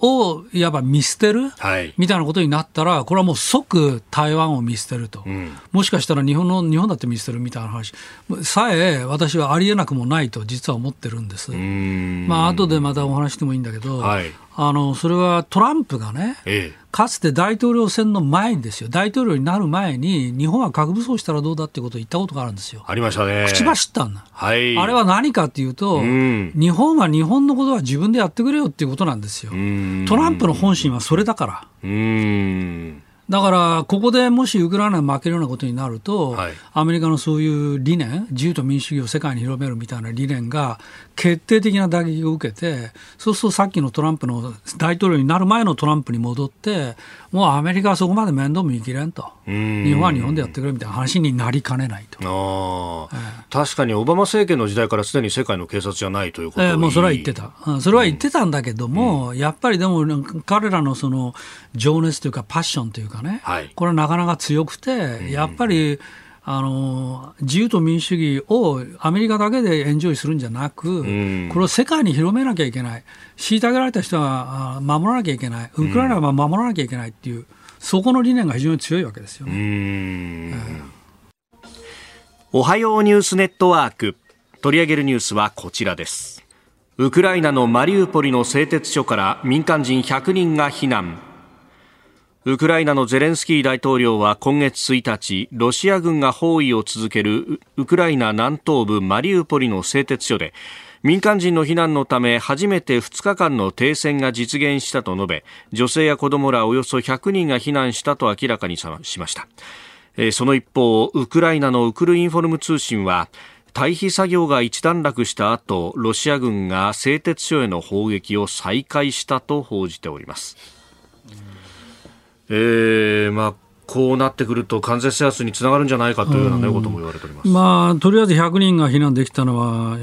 をいわば見捨てる、はい、みたいなことになったら、これはもう即台湾を見捨てると、うん、もしかしたら日本の日本だって見捨てるみたいな話。さえ私はありえなくもないと実は思ってるんです。まあ後でまたお話してもいいんだけど、はい、あのそれはトランプがね、ええ、かつて大統領選の前にですよ、大統領になる前に、日本は核武装したらどうだってことを言ったことがあるんですよ。ありましたね。口走ったんだ。はい、あれは何かっていうと、うん、日本は日本のことは自分でやってくれよっていうことなんですよ。トランプの本心はそれだから。うんだから、ここでもしウクライナが負けるようなことになると、はい、アメリカのそういう理念、自由と民主主義を世界に広めるみたいな理念が決定的な打撃を受けて、そうするとさっきのトランプの大統領になる前のトランプに戻って、もうアメリカはそこまで面倒見きれんと、日本は日本でやってくれみたいな話になりかねないと、ええ、確かにオバマ政権の時代からすでに世界の警察じゃないということええ、もうそれは言ってた、それは言ってたんだけども、うん、やっぱりでも、彼らのその情熱というか、パッションというかね、はい、これはなかなか強くて、やっぱり、あの自由と民主主義をアメリカだけでエンジョイするんじゃなく、これを世界に広めなきゃいけない、虐げられた人は守らなきゃいけない、ウクライナは守らなきゃいけないっていう、そこの理念が非常に強いわけですよね。おはようニュースネットワーク取り上げるニュースはこちらです。ウクライナのマリウポリの製鉄所から民間人100人が避難。ウクライナのゼレンスキー大統領は今月1日、ロシア軍が包囲を続けるウクライナ南東部マリウポリの製鉄所で、民間人の避難のため初めて2日間の停戦が実現したと述べ、女性や子供らおよそ100人が避難したと明らかにしました。その一方、ウクライナのウクルインフォルム通信は、退避作業が一段落した後、ロシア軍が製鉄所への砲撃を再開したと報じております。えー、まあこうなってくると完全制圧につながるんじゃないかというような、ね、ことも言われております、まあ、とりあえず100人が避難できたのは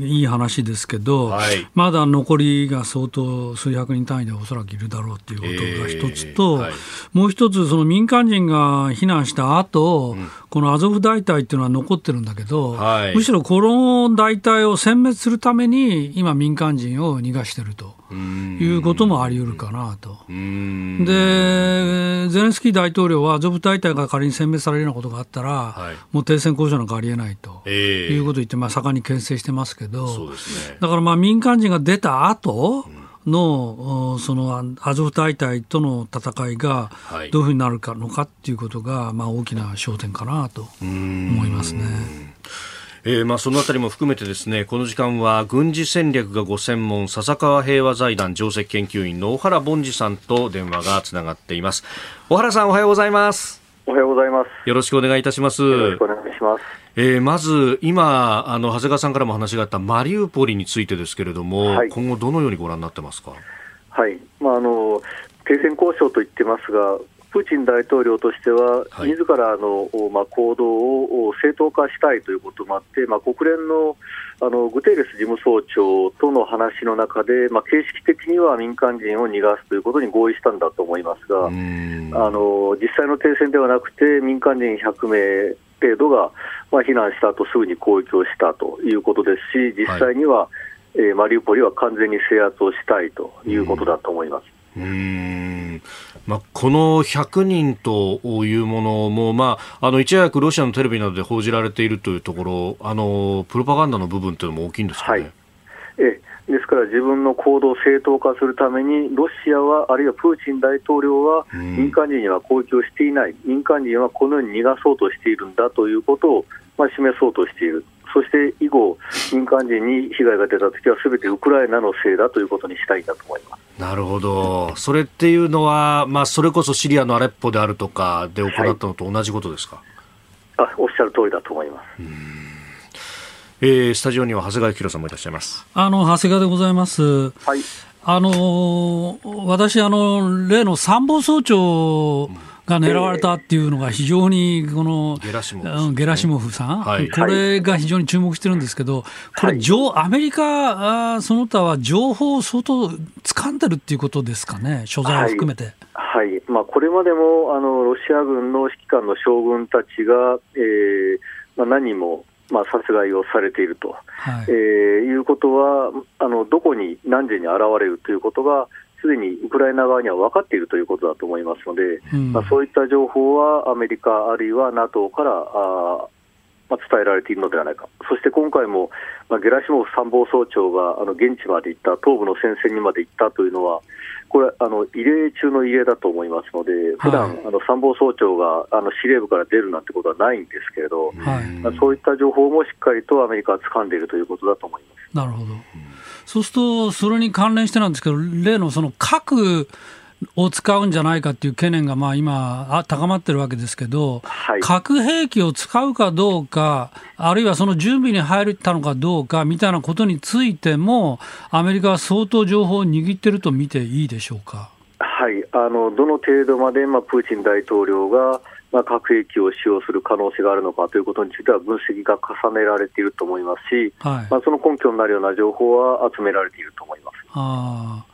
いい話ですけど、はい、まだ残りが相当数百人単位でおそらくいるだろうということが一つと、えーはい、もう一つ、その民間人が避難した後、うん、このアゾフ大隊っていうのは残ってるんだけど、はい、むしろこの大隊を殲滅するために今、民間人を逃がしてると。いうこともあり得るかなと。で、ゼレンスキー大統領はアゾフ大隊が仮に殲滅されるようなことがあったら、はい、もう停戦交渉なんかありえないと、えー、いうことを言って、まあ、盛んに牽制してますけど、ね、だからまあ民間人が出た後、のそのアゾフ大隊との戦いがどういうふうになるかのかっていうことが、まあ、大きな焦点かなと思いますね。えー、まあそのあたりも含めてですねこの時間は軍事戦略がご専門笹川平和財団上席研究員の小原凡司さんと電話がつながっています。小原さんおはようございます。おはようございます。よろしくお願いいたします。よろしくお願いします。えー、まず今あの長谷川さんからも話があったマリウポリについてですけれども、はい、今後どのようにご覧になってますか？はい、まああの停戦交渉と言ってますがプーチン大統領としては、はい、自らの、まあ、行動を正当化したいということもあって、まあ、国連のあのグテーレス事務総長との話の中で、まあ、形式的には民間人を逃がすということに合意したんだと思いますが、あの実際の停戦ではなくて、民間人100名程度が、まあ、避難した後すぐに攻撃をしたということですし、実際には、はい、えー、マリウポリは完全に制圧をしたいということだと思います。うん。まあ、この100人というものも、まあ、あのいち早くロシアのテレビなどで報じられているというところ、あのプロパガンダの部分というのも大きいんですかね。はい。えですから自分の行動を正当化するために、ロシアは、あるいはプーチン大統領は、民間人には攻撃をしていない、民間人はこのように逃がそうとしているんだということを、まあ、示そうとしている。そして以後、民間人に被害が出たときは、すべてウクライナのせいだということにしたいんだと思いますなるほど、それっていうのは、まあ、それこそシリアのアレッポであるとかで行ったのと同じことですか、はい、あおっしゃる通りだと思います。えー、スタジオには長谷川博さんもいらっしゃいます。あの長谷川でございます。はい。あの私あの例の参謀総長、うんが狙われたっていうのが非常にこのゲラシモフ,、ゲラシモフさん、はい、これが非常に注目してるんですけど、これ、はい、アメリカあその他は情報を相当掴んでるっていうことですかね、所在を含めて。はい、はい、まあ、これまでもあのロシア軍の指揮官の将軍たちが、えーまあ、何人もまあ、殺害をされていると、はい。えー、いうことはあの、どこに何時に現れるということが、すでにウクライナ側には分かっているということだと思いますので、うん、まあ、そういった情報はアメリカ、あるいは NATO からあ、まあ、伝えられているのではないか、そして今回も、まあ、ゲラシモフ参謀総長があの現地まで行った、東部の戦線にまで行ったというのは、これあの異例中の異例だと思いますので、普段、はい、あの参謀総長があの司令部から出るなんてことはないんですけれど、はい、そういった情報もしっかりとアメリカは掴んでいるということだと思います。なるほど、そうすると、それに関連してなんですけど、例のその核を使うんじゃないかっていう懸念がまあ今、高まってるわけですけど、はい、核兵器を使うかどうか、あるいはその準備に入ったのかどうかみたいなことについても、アメリカは相当情報を握ってると見ていいでしょうか？はいあのどの程度まで、まあ、プーチン大統領が、まあ、核兵器を使用する可能性があるのかということについては分析が重ねられていると思いますし、はい、まあ、その根拠になるような情報は集められていると思います。あ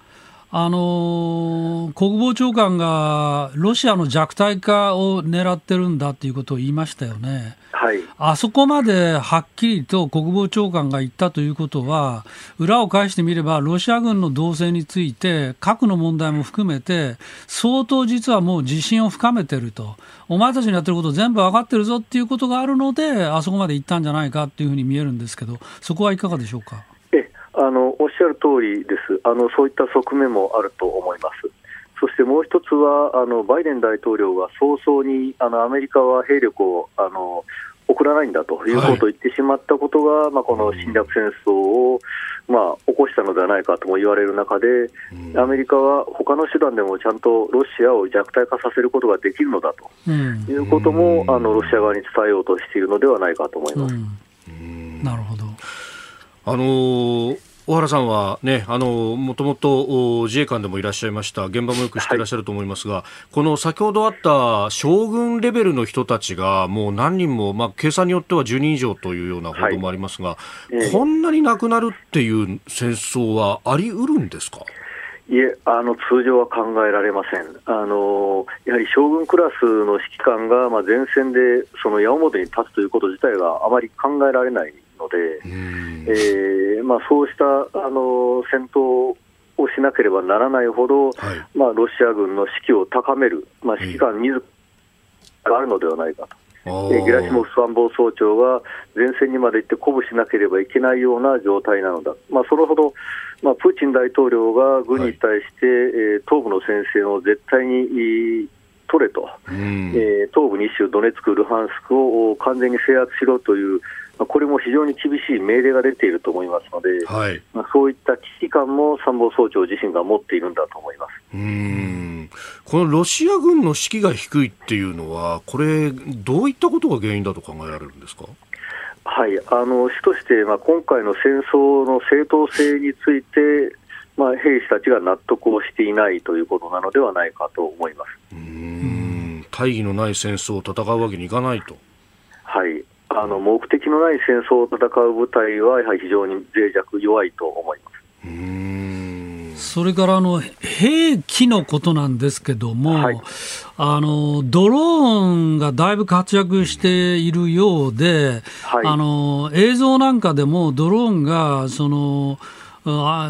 あのー、国防長官がロシアの弱体化を狙ってるんだということを言いましたよね。はい、あそこまではっきりと国防長官が言ったということは、裏を返してみれば、ロシア軍の動静について、核の問題も含めて、相当実はもう自信を深めてると、お前たちのやってること全部分かってるぞっていうことがあるので、あそこまで行ったんじゃないかっていうふうに見えるんですけど、そこはいかがでしょうか？えあのおっしゃる通りですあの、そういった側面もあると思います。そしてもう一つは、あのバイデン大統領は早々にあのアメリカは兵力をあの送らないんだということを言ってしまったことが、はい、まあ、この侵略戦争を、まあ、起こしたのではないかとも言われる中で、アメリカは他の手段でもちゃんとロシアを弱体化させることができるのだということも、あのロシア側に伝えようとしているのではないかと思います。なるほど。あのー小原さんはね、あの、もともと自衛官でもいらっしゃいました、現場もよく知ってらっしゃると思いますが、はい、この先ほどあった将軍レベルの人たちが、もう何人も、まあ、計算によっては10人以上というような報道もありますが、はいこんなに亡くなるっていう戦争はあり得るんですか？いえあの通常は考えられません、あのやはり将軍クラスの指揮官が、まあ、前線でその矢面に立つということ自体があまり考えられないので、えーまあ、そうしたあの戦闘をしなければならないほど、はい、まあ、ロシア軍の士気を高める、まあ、指揮官自らがあるのではないかと。えゲラシモフ参謀総長が前線にまで行って鼓舞しなければいけないような状態なのだ、まあ、それほど、まあ、プーチン大統領が軍に対して、はい、えー、東部の戦線を絶対に取れと、うん、えー、東部2州、ドネツク、ルハンスクを完全に制圧しろという、これも非常に厳しい命令が出ていると思いますので、はい、まあ、そういった危機感も参謀総長自身が持っているんだと思います。うん。このロシア軍の士気が低いっていうのは、これ、どういったことが原因だと考えられるんですか？はい、あの主として、まあ、今回の戦争の正当性について、まあ、兵士たちが納得をしていないということなのではないかと思います。うん。大義のない戦争を戦うわけにいかないと。はいあの目的のない戦争を戦う部隊は、やはり非常に脆弱、弱いと思います。それからあの兵器のことなんですけども、はい、あのドローンがだいぶ活躍しているようで、はい、あの映像なんかでもドローンがその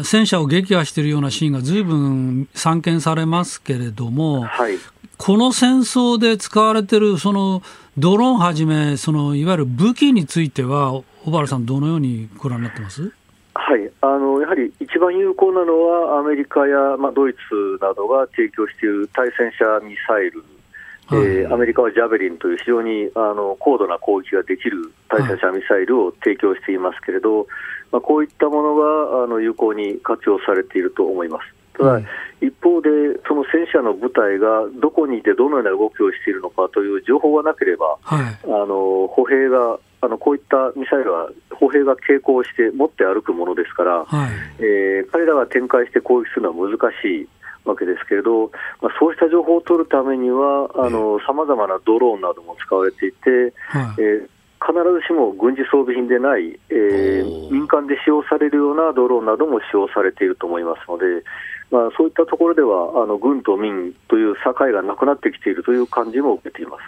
戦車を撃破しているようなシーンがずいぶん散見されますけれども、はい、この戦争で使われているそのドローンはじめ、そのいわゆる武器については、小原さん、どのようにご覧になってます？はい。あのやはり一番有効なのは、アメリカや、まあ、ドイツなどが提供している対戦車ミサイル、はい、えー、アメリカはジャベリンという非常にあの高度な攻撃ができる対戦車ミサイルを提供していますけれど、はい、まあ、こういったものがあの有効に活用されていると思います。ただ、一方で、その戦車の部隊がどこにいてどのような動きをしているのかという情報がなければ、はい、あの歩兵があのこういったミサイルは歩兵が携行して持って歩くものですから、はい、えー、彼らが展開して攻撃するのは難しいわけですけれど、まあ、そうした情報を取るためには、さまざまなドローンなども使われていて、はい、えー必ずしも軍事装備品でない、えー、民間で使用されるようなドローンなども使用されていると思いますので、まあ、そういったところではあの軍と民という境がなくなってきているという感じも受けています。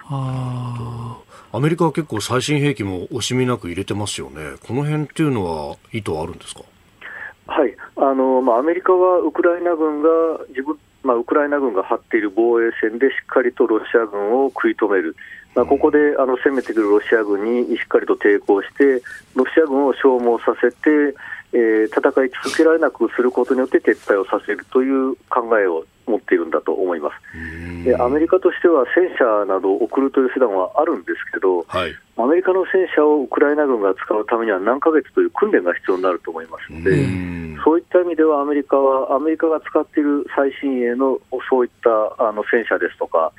アメリカは結構最新兵器も惜しみなく入れてますよね、この辺っていうのは意図はあるんですか？はい。あのまあ、アメリカはウクライナ軍が自分、まあ、ウクライナ軍が張っている防衛戦でしっかりとロシア軍を食い止める、まあ、ここであの攻めてくるロシア軍にしっかりと抵抗して、ロシア軍を消耗させて、えー、戦い続けられなくすることによって撤退をさせるという考えを持っているんだと思います。でアメリカとしては戦車などを送るという手段はあるんですけど、はい、アメリカの戦車をウクライナ軍が使うためには何ヶ月という訓練が必要になると思いますので、そういった意味ではアメリカは、アメリカが使っている最新鋭のそういったあの戦車ですとか、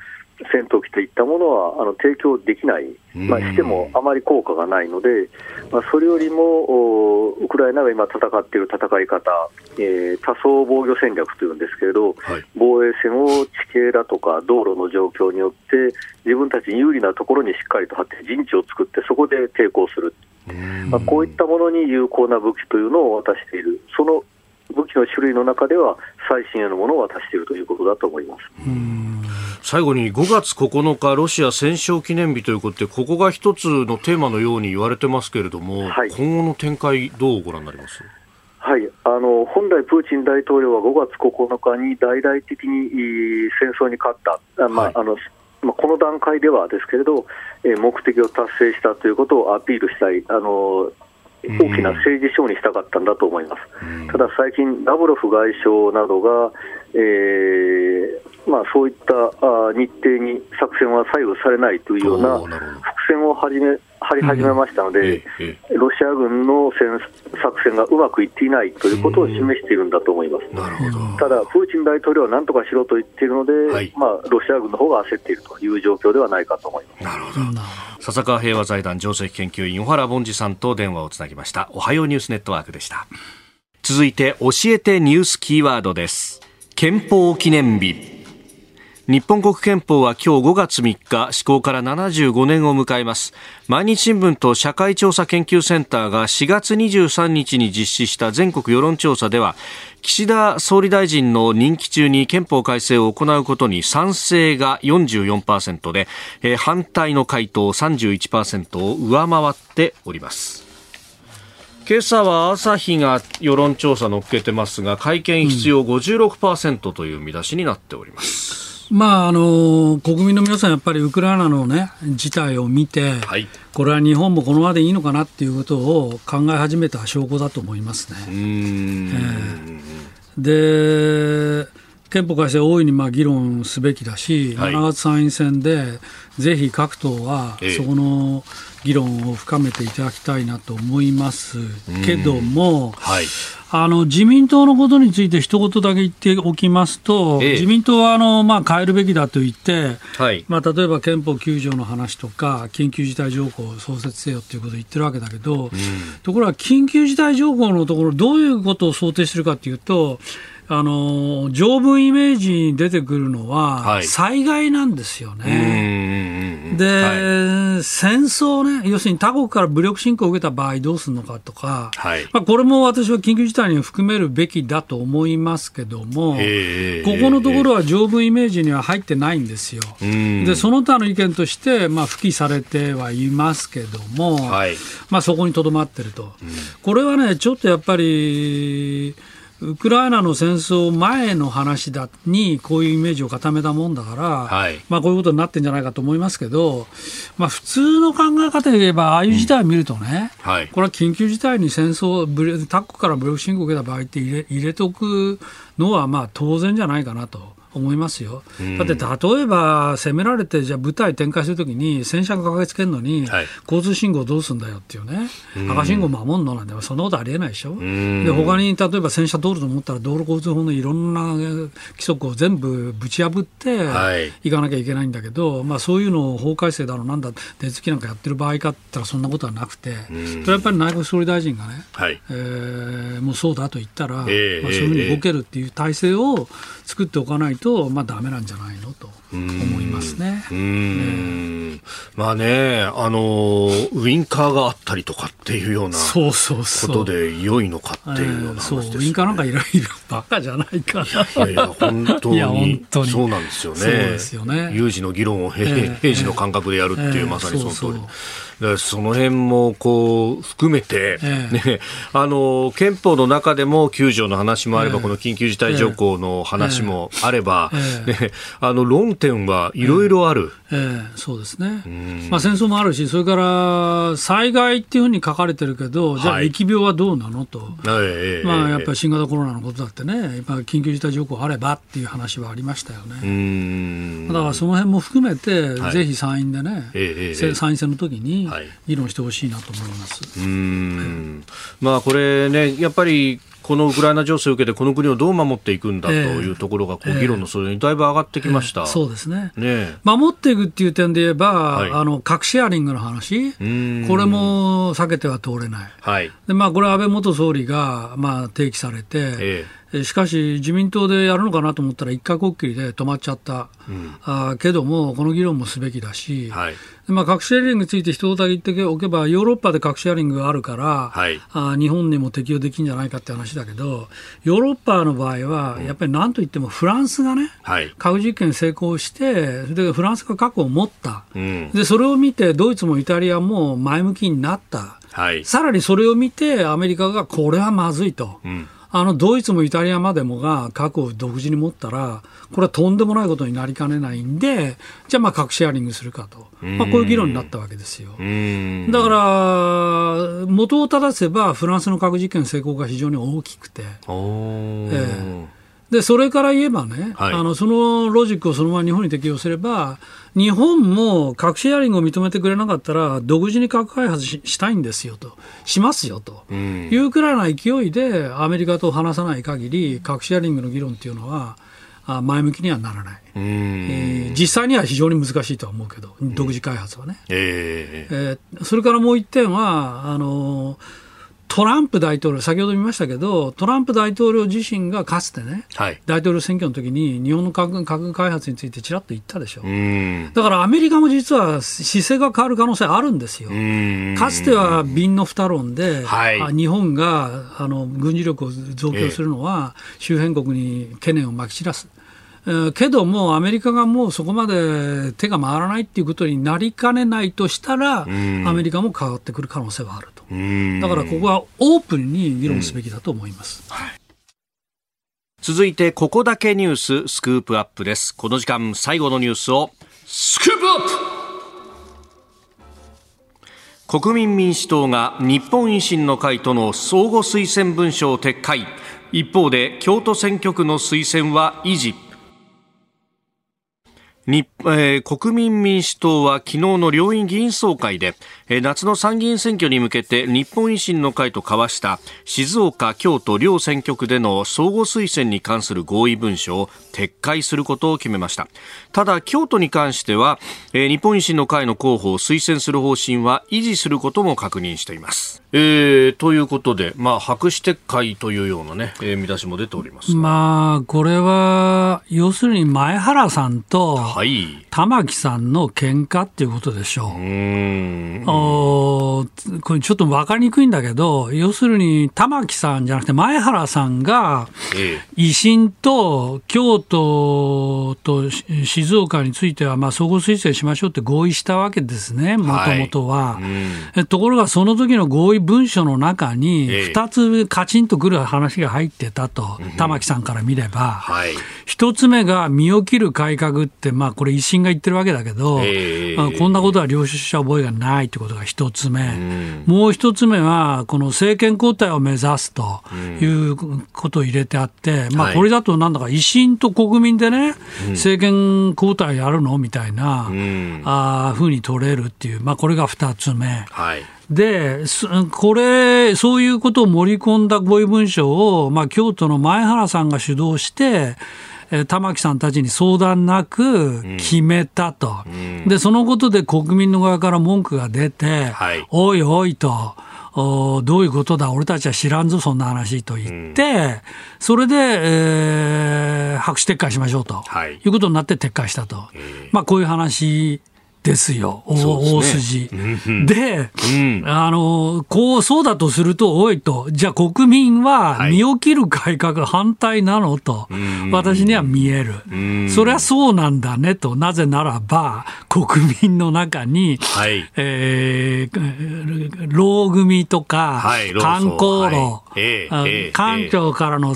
戦闘機といったものはあの提供できない、まあ、してもあまり効果がないので、まあ、それよりもウクライナが今戦っている戦い方、えー、多層防御戦略というんですけれど、はい、防衛線を地形だとか道路の状況によって自分たちに有利なところにしっかりと張って陣地を作ってそこで抵抗する、まあ、こういったものに有効な武器というのを渡している。その武器の種類の中では最新鋭のものを渡しているということだと思います。最後に5月9日、ロシア戦勝記念日ということで、ここが一つのテーマのように言われてますけれども、はい、今後の展開、どうご覧になります？はい。あの本来、プーチン大統領は5月9日に大々的に戦争に勝った、まあ、はい、あのまあ、この段階ではですけれど、え目的を達成したということをアピールしたい、あの大きな政治ショーにしたかったんだと思います。ただ最近、ラブロフ外相などが、えー、まあ、そういった日程に作戦は左右されないというような伏線を始め張り始めましたので、ロシア軍の作戦がうまくいっていないということを示しているんだと思います。ただ、プーチン大統領は何とかしろと言っているので、はい、まあ、ロシア軍の方が焦っているという状況ではないかと思います。なるほど。笹川平和財団上席研究員小原凡司さんと電話をつなぎました。おはようニュースネットワークでした。続いて教えてニュースキーワードです。憲法記念日日本国憲法は今日5月3日施行から75年を迎えます。毎日新聞と社会調査研究センターが4月23日に実施した全国世論調査では岸田総理大臣の任期中に憲法改正を行うことに賛成が44%でえ反対の回答31%を上回っております。今朝は朝日が世論調査載っけてますが会見必要56%という見出しになっております、うんまあ、あの国民の皆さん、やっぱりウクライナの、ね、事態を見て、はい、これは日本もこのままでいいのかなっていうことを考え始めた証拠だと思いますね。えー、で憲法改正大いにまあ議論すべきだし、はい、7月参院選でぜひ各党はそこの議論を深めていただきたいなと思いますけども、はい、あの自民党のことについて一言だけ言っておきますと、ええ、自民党はあの、まあ、変えるべきだと言って、はい、まあ、例えば憲法9条の話とか、緊急事態条項を創設せよということを言ってるわけだけど、うん、ところが緊急事態条項のところ、どういうことを想定してるかというと、あの条文イメージに出てくるのは、災害なんですよね。で、はい、戦争ね、要するに他国から武力侵攻を受けた場合どうするのかとか、はい、まあ、これも私は緊急事態に含めるべきだと思いますけども、ここのところは条文イメージには入ってないんですよ。で、その他の意見として、まあ、付記されてはいますけども、はい、まあ、そこにとどまってると。これはね、ちょっとやっぱり、ウクライナの戦争前の話だにこういうイメージを固めたもんだから、はい、まあ、こういうことになってるんじゃないかと思いますけど、まあ、普通の考え方で言えば、ああいう事態を見るとね、うんはい、これは緊急事態に戦争、タックから武力侵攻を受けた場合って入れ入れておくのはまあ当然じゃないかなと。思いますよ。だって例えば攻められてじゃあ部隊展開するときに戦車が駆けつけるのに、交通信号どうすんだよっていうね、赤信号守るのなんてそんなことありえないでしょ。で他に例えば戦車通ると思ったら道路交通法のいろんな規則を全部ぶち破ってい。かなきゃいけないんだけど、まあ、そういうのを法改正だろうなんだ手続きなんかやってる場合かって言ったらそんなことはなくて、それはやっぱり内閣総理大臣がね、はい。えー、もうそうだと言ったら、えー、まあ、そういうふうに動けるっていう体制を作っておかないと、まあ、だめなんじゃないの？と思いますね。うんまあね、あのウインカーがあったりとかっていうようなことで良いのかっていうような話です、ね、そうウインカーなんかいろいろバカじゃないかな。いやいや本当に *laughs* 本当にそうなんですよね。そうですよね。有事の議論を平,、平時の感覚でやるっていう、えー、まさにその通り。そうそうその辺もこう含めて、ねあの憲法の中でも9条の話もあれば、この緊急事態条項の話もあれば、ね、あの論点はいろいろある。えー、そうですね、まあ、戦争もあるし、それから災害っていうふうに書かれてるけど、じゃあ、疫病はどうなのと、はいまあ、やっぱり新型コロナのことだってね、やっぱ緊急事態条項あればっていう話はありましたよね。だからその辺も含めて、はい、ぜひ参院でね、えー、参院選の時に、議論してほしいなと思います。うん、まあこれねやっぱりここのウクライナ情勢を受けて、この国をどう守っていくんだというところが、こう議論のそれにだいぶ上がってきました、えーえー、そうですね。ね守っていくっていう点で言えば、はい、あの核シェアリングの話、これも避けては通れない、はい、でまあ、これ、安倍元総理が、まあ、提起されて、えーしかし、自民党でやるのかなと思ったら、一回こっきりで止まっちゃった、うん、あけども、この議論もすべきだし、はい、まあ、核シェアリングについて一言だけ言っておけば、ヨーロッパで核シェアリングがあるから、はい、あ日本にも適用できるんじゃないかって話だけど、ヨーロッパの場合は、やっぱりなんといってもフランスがね、はい、核実験成功して、でフランスが核を持った、うん、で、それを見て、ドイツもイタリアも前向きになった、はい、さらにそれを見て、アメリカがこれはまずいと。うんあのドイツもイタリアまでもが核を独自に持ったら、これはとんでもないことになりかねないんで、じゃあまあ核シェアリングするかと、まあ、こういう議論になったわけですよ。だから、元を正せば、フランスの核実験成功が非常に大きくて。えーでそれから言えばね、はい、あのそのロジックをそのまま日本に適用すれば、日本も核シェアリングを認めてくれなかったら、独自に核開発ししたいんですよと、しますよと、いうくらいな勢いで、アメリカと話さない限り、核シェアリングの議論っていうのは、前向きにはならない、えー、実際には非常に難しいとは思うけど、独自開発はね。えー、えー、それからもう一点はあのートランプ大統領、先ほど見ましたけど、トランプ大統領自身がかつてね、はい、大統領選挙の時に日本の核核開発についてちらっと言ったでしょ。だからアメリカも実は姿勢が変わる可能性あるんですよ。かつては瓶の二論で、はい、日本があの軍事力を増強するのは周辺国に懸念をまき散らす。けども、アメリカがもうそこまで手が回らないっていうことになりかねないとしたら、アメリカも変わってくる可能性はあると。だからここはオープンに議論すべきだと思います。はい。続いてここだけニューススクープアップです。この時間最後のニュースをスクープアップ。国民民主党が日本維新の会との相互推薦文書を撤回。一方で京都選挙区の推薦は維持日えー、国民民主党は昨日の両院議員総会で、えー、夏の参議院選挙に向けて日本維新の会と交わした静岡、京都両選挙区での相互推薦に関する合意文書を撤回することを決めました。ただ京都に関しては、えー、日本維新の会の候補を推薦する方針は維持することも確認しています、えー、ということで、まあ、白紙撤回というようなね、えー、見出しも出ておりますまあこれは要するに前原さんと、はい、玉木さんの喧嘩っていうことでしょう。うん。おこれちょっと分かりにくいんだけど、要するに玉木さんじゃなくて前原さんが、維新と京都と静岡については、まあ、相互推薦しましょうって合意したわけですね、もともとは。はい、ところが、その時の合意文書の中に、2つカチンとくる話が入ってたと、玉木さんから見れば、はい、1つ目が身を切る改革って、まあ、これ、維新が言ってるわけだけど、えー、こんなことは領収書覚えがないということが一つ目、うん、もう一つ目は、この政権交代を目指すということを入れてあって、うん、まあ、これだとなんだか維新と国民でね、政権交代やるのみたいな、うん、あふうに取れるっていう、まあ、これが二つ目。はい。で、これ、そういうことを盛り込んだ合意文書を、まあ、京都の前原さんが主導して、玉木さんたちに相談なく決めたと、うん。でそのことで国民の側から文句が出て、はい、おいおいと。おどういうことだ、俺たちは知らんぞ、そんな話と言って、うん、それで、えー、白紙撤回しましょうと、はい、いうことになって撤回したと、まあ、こういう話ですよ、大筋。で、うん、あの、こう、そうだとすると、おいと、じゃあ国民は身を切る改革反対なのと、私には見える。そりゃそうなんだねと、なぜならば、国民の中に、はい、えー、労組とか、はい、観光路、はい。官庁からの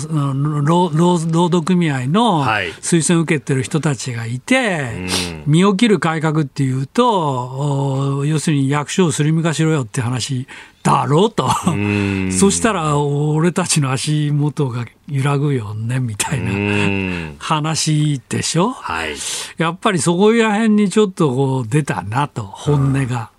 労労働組合の推薦を受けてる人たちがいて、身を切る改革っていううと、要するに役所をすりむかしろよって話だろうと、*laughs* そしたら俺たちの足元が揺らぐよねみたいな話でしょ、はい、やっぱりそこら辺にちょっとこう出たなと、本音が。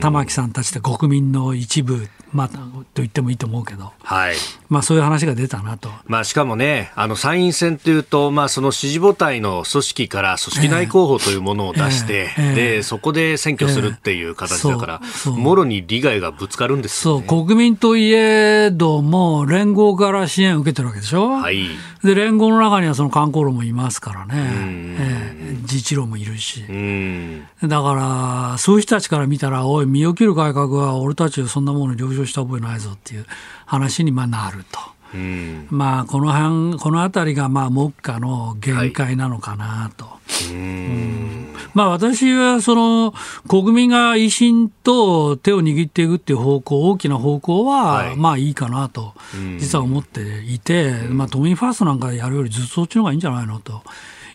玉木さんたちで国民の一部まあ、と言ってもいいと思うけど、はい。まあ、そういう話が出たなと。まあ、しかもね、あの参院選というと、まあ、その支持母体の組織から組織内候補というものを出して、えーえー、でそこで選挙するっていう形だから、えー、もろに利害がぶつかるんです、ね、そう国民といえども、連合から支援を受けてるわけでしょ？はい。で連合の中にはその観光路もいますからね、えー、自治路もいるし、だからそういう人たちから見たら、おい、身を切る改革は俺たちそんなものに了承した覚えないぞっていう話にまあなると。まあこの辺この辺りがまあ目下の限界なのかなと。はいまあ、私はその国民が維新と手を握っていくっていう方向、大きな方向はまあいいかなと、実は思っていて、まあ、都民ファーストなんかやるよりずっとそっちの方がいいんじゃないのと。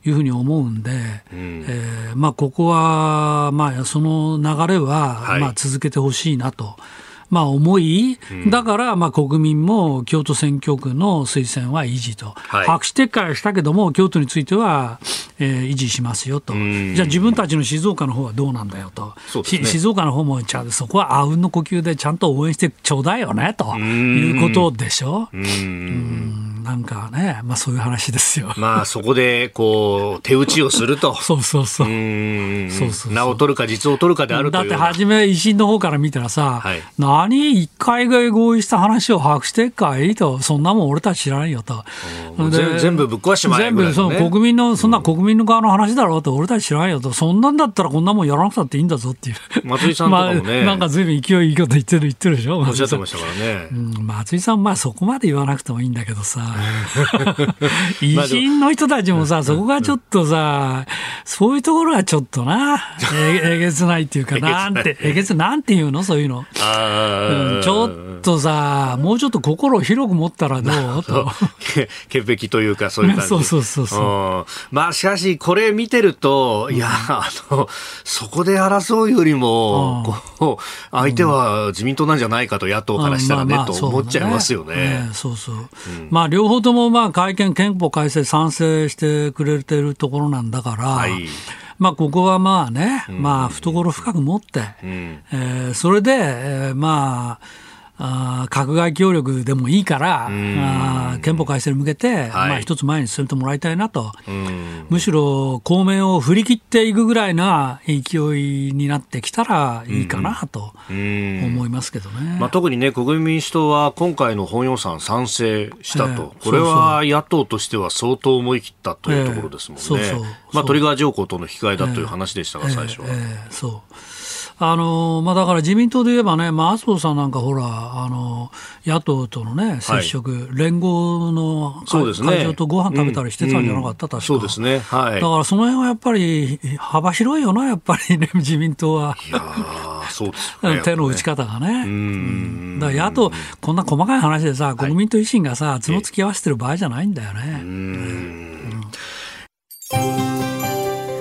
いうふうに思うんで、うん、えー、まあ、ここは、まあ、その流れは、まあ、続けてほしいなと。まあ、思い、だからまあ国民も京都選挙区の推薦は維持と、はい、白紙撤回はしたけども、京都については、えー、維持しますよと、じゃあ自分たちの静岡の方はどうなんだよと、ね、静岡の方もちゃそこはあうんの呼吸でちゃんと応援してちょうだいよねと。いうことでしょ。うん。なんかね、まあそういう話ですよ。まあそこで、こう、手打ちをすると。*laughs* そうそうそう。うそうそう名を取るか実を取るかであるとだって初め維新の方から見たらさ、はい、何一回が合意した話を把握してっかい？と、そんなもん俺たち知らんよと。全部ぶっ壊しまえ、ね、全部その国民の、そんな国民の側の話だろうと、俺たち知らんよと、そんなんだったらこんなもんやらなくたっていいんだぞっていう。松井さんとかもね。*laughs* まあ、なんかずいぶん勢いいいこと言ってる言ってるでしょ。おっしゃってましたからね。うん、松井さん、まあそこまで言わなくてもいいんだけどさ。*laughs* 維新の人たちもさ、そこがちょっとさ、そういうところがちょっとな、ええげつないっていうか、*laughs* なんて、えげつ、なんていうの？そういうの。うん、ちょっとさ、もうちょっと心を広く持ったらどう？と。*laughs* 潔癖というか、そういう感じ。*laughs* そうそうそうそう。まあ、しかし、これ見てると、いや、あの、そこで争うよりも、こう、相手は自民党なんじゃないかと、野党からしたらね、と思っちゃいますよね。そうそう。まあ、両方とも、まあ、会見、憲法改正賛成してくれてるところなんだから、はい、まあ、ここはまあね、まあ、懐深く持って、うん、えー、それで、えー、まあ、あ閣外協力でもいいから、あ憲法改正に向けて、はい、まあ、一つ前に進めてもらいたいなと、むしろ公明を振り切っていくぐらいな勢いになってきたらいいかなと思いますけどね、まあ、特にね、国民民主党は今回の本予算賛成したと、えー、これは野党としては相当思い切ったというところですもんね、まあ、トリガー条項との引き換えだという話でしたが、最初は。えーえー、そうあのまあ、だから自民党で言えばね、まあ、麻生さんなんかほら、あの野党とのね、接触、はい、連合の会,、ね、会長とご飯食べたりしてたんじゃなかった、うん、確か。そうですね、はい、だからその辺はやっぱり幅広いよな、やっぱりね、*laughs* 自民党は。いやそうです、ね、*laughs* 手の打ち方がね。うん、だから野党、こんな細かい話でさ、国民と維新がさ、角突き合わせてる場合じゃないんだよね。うん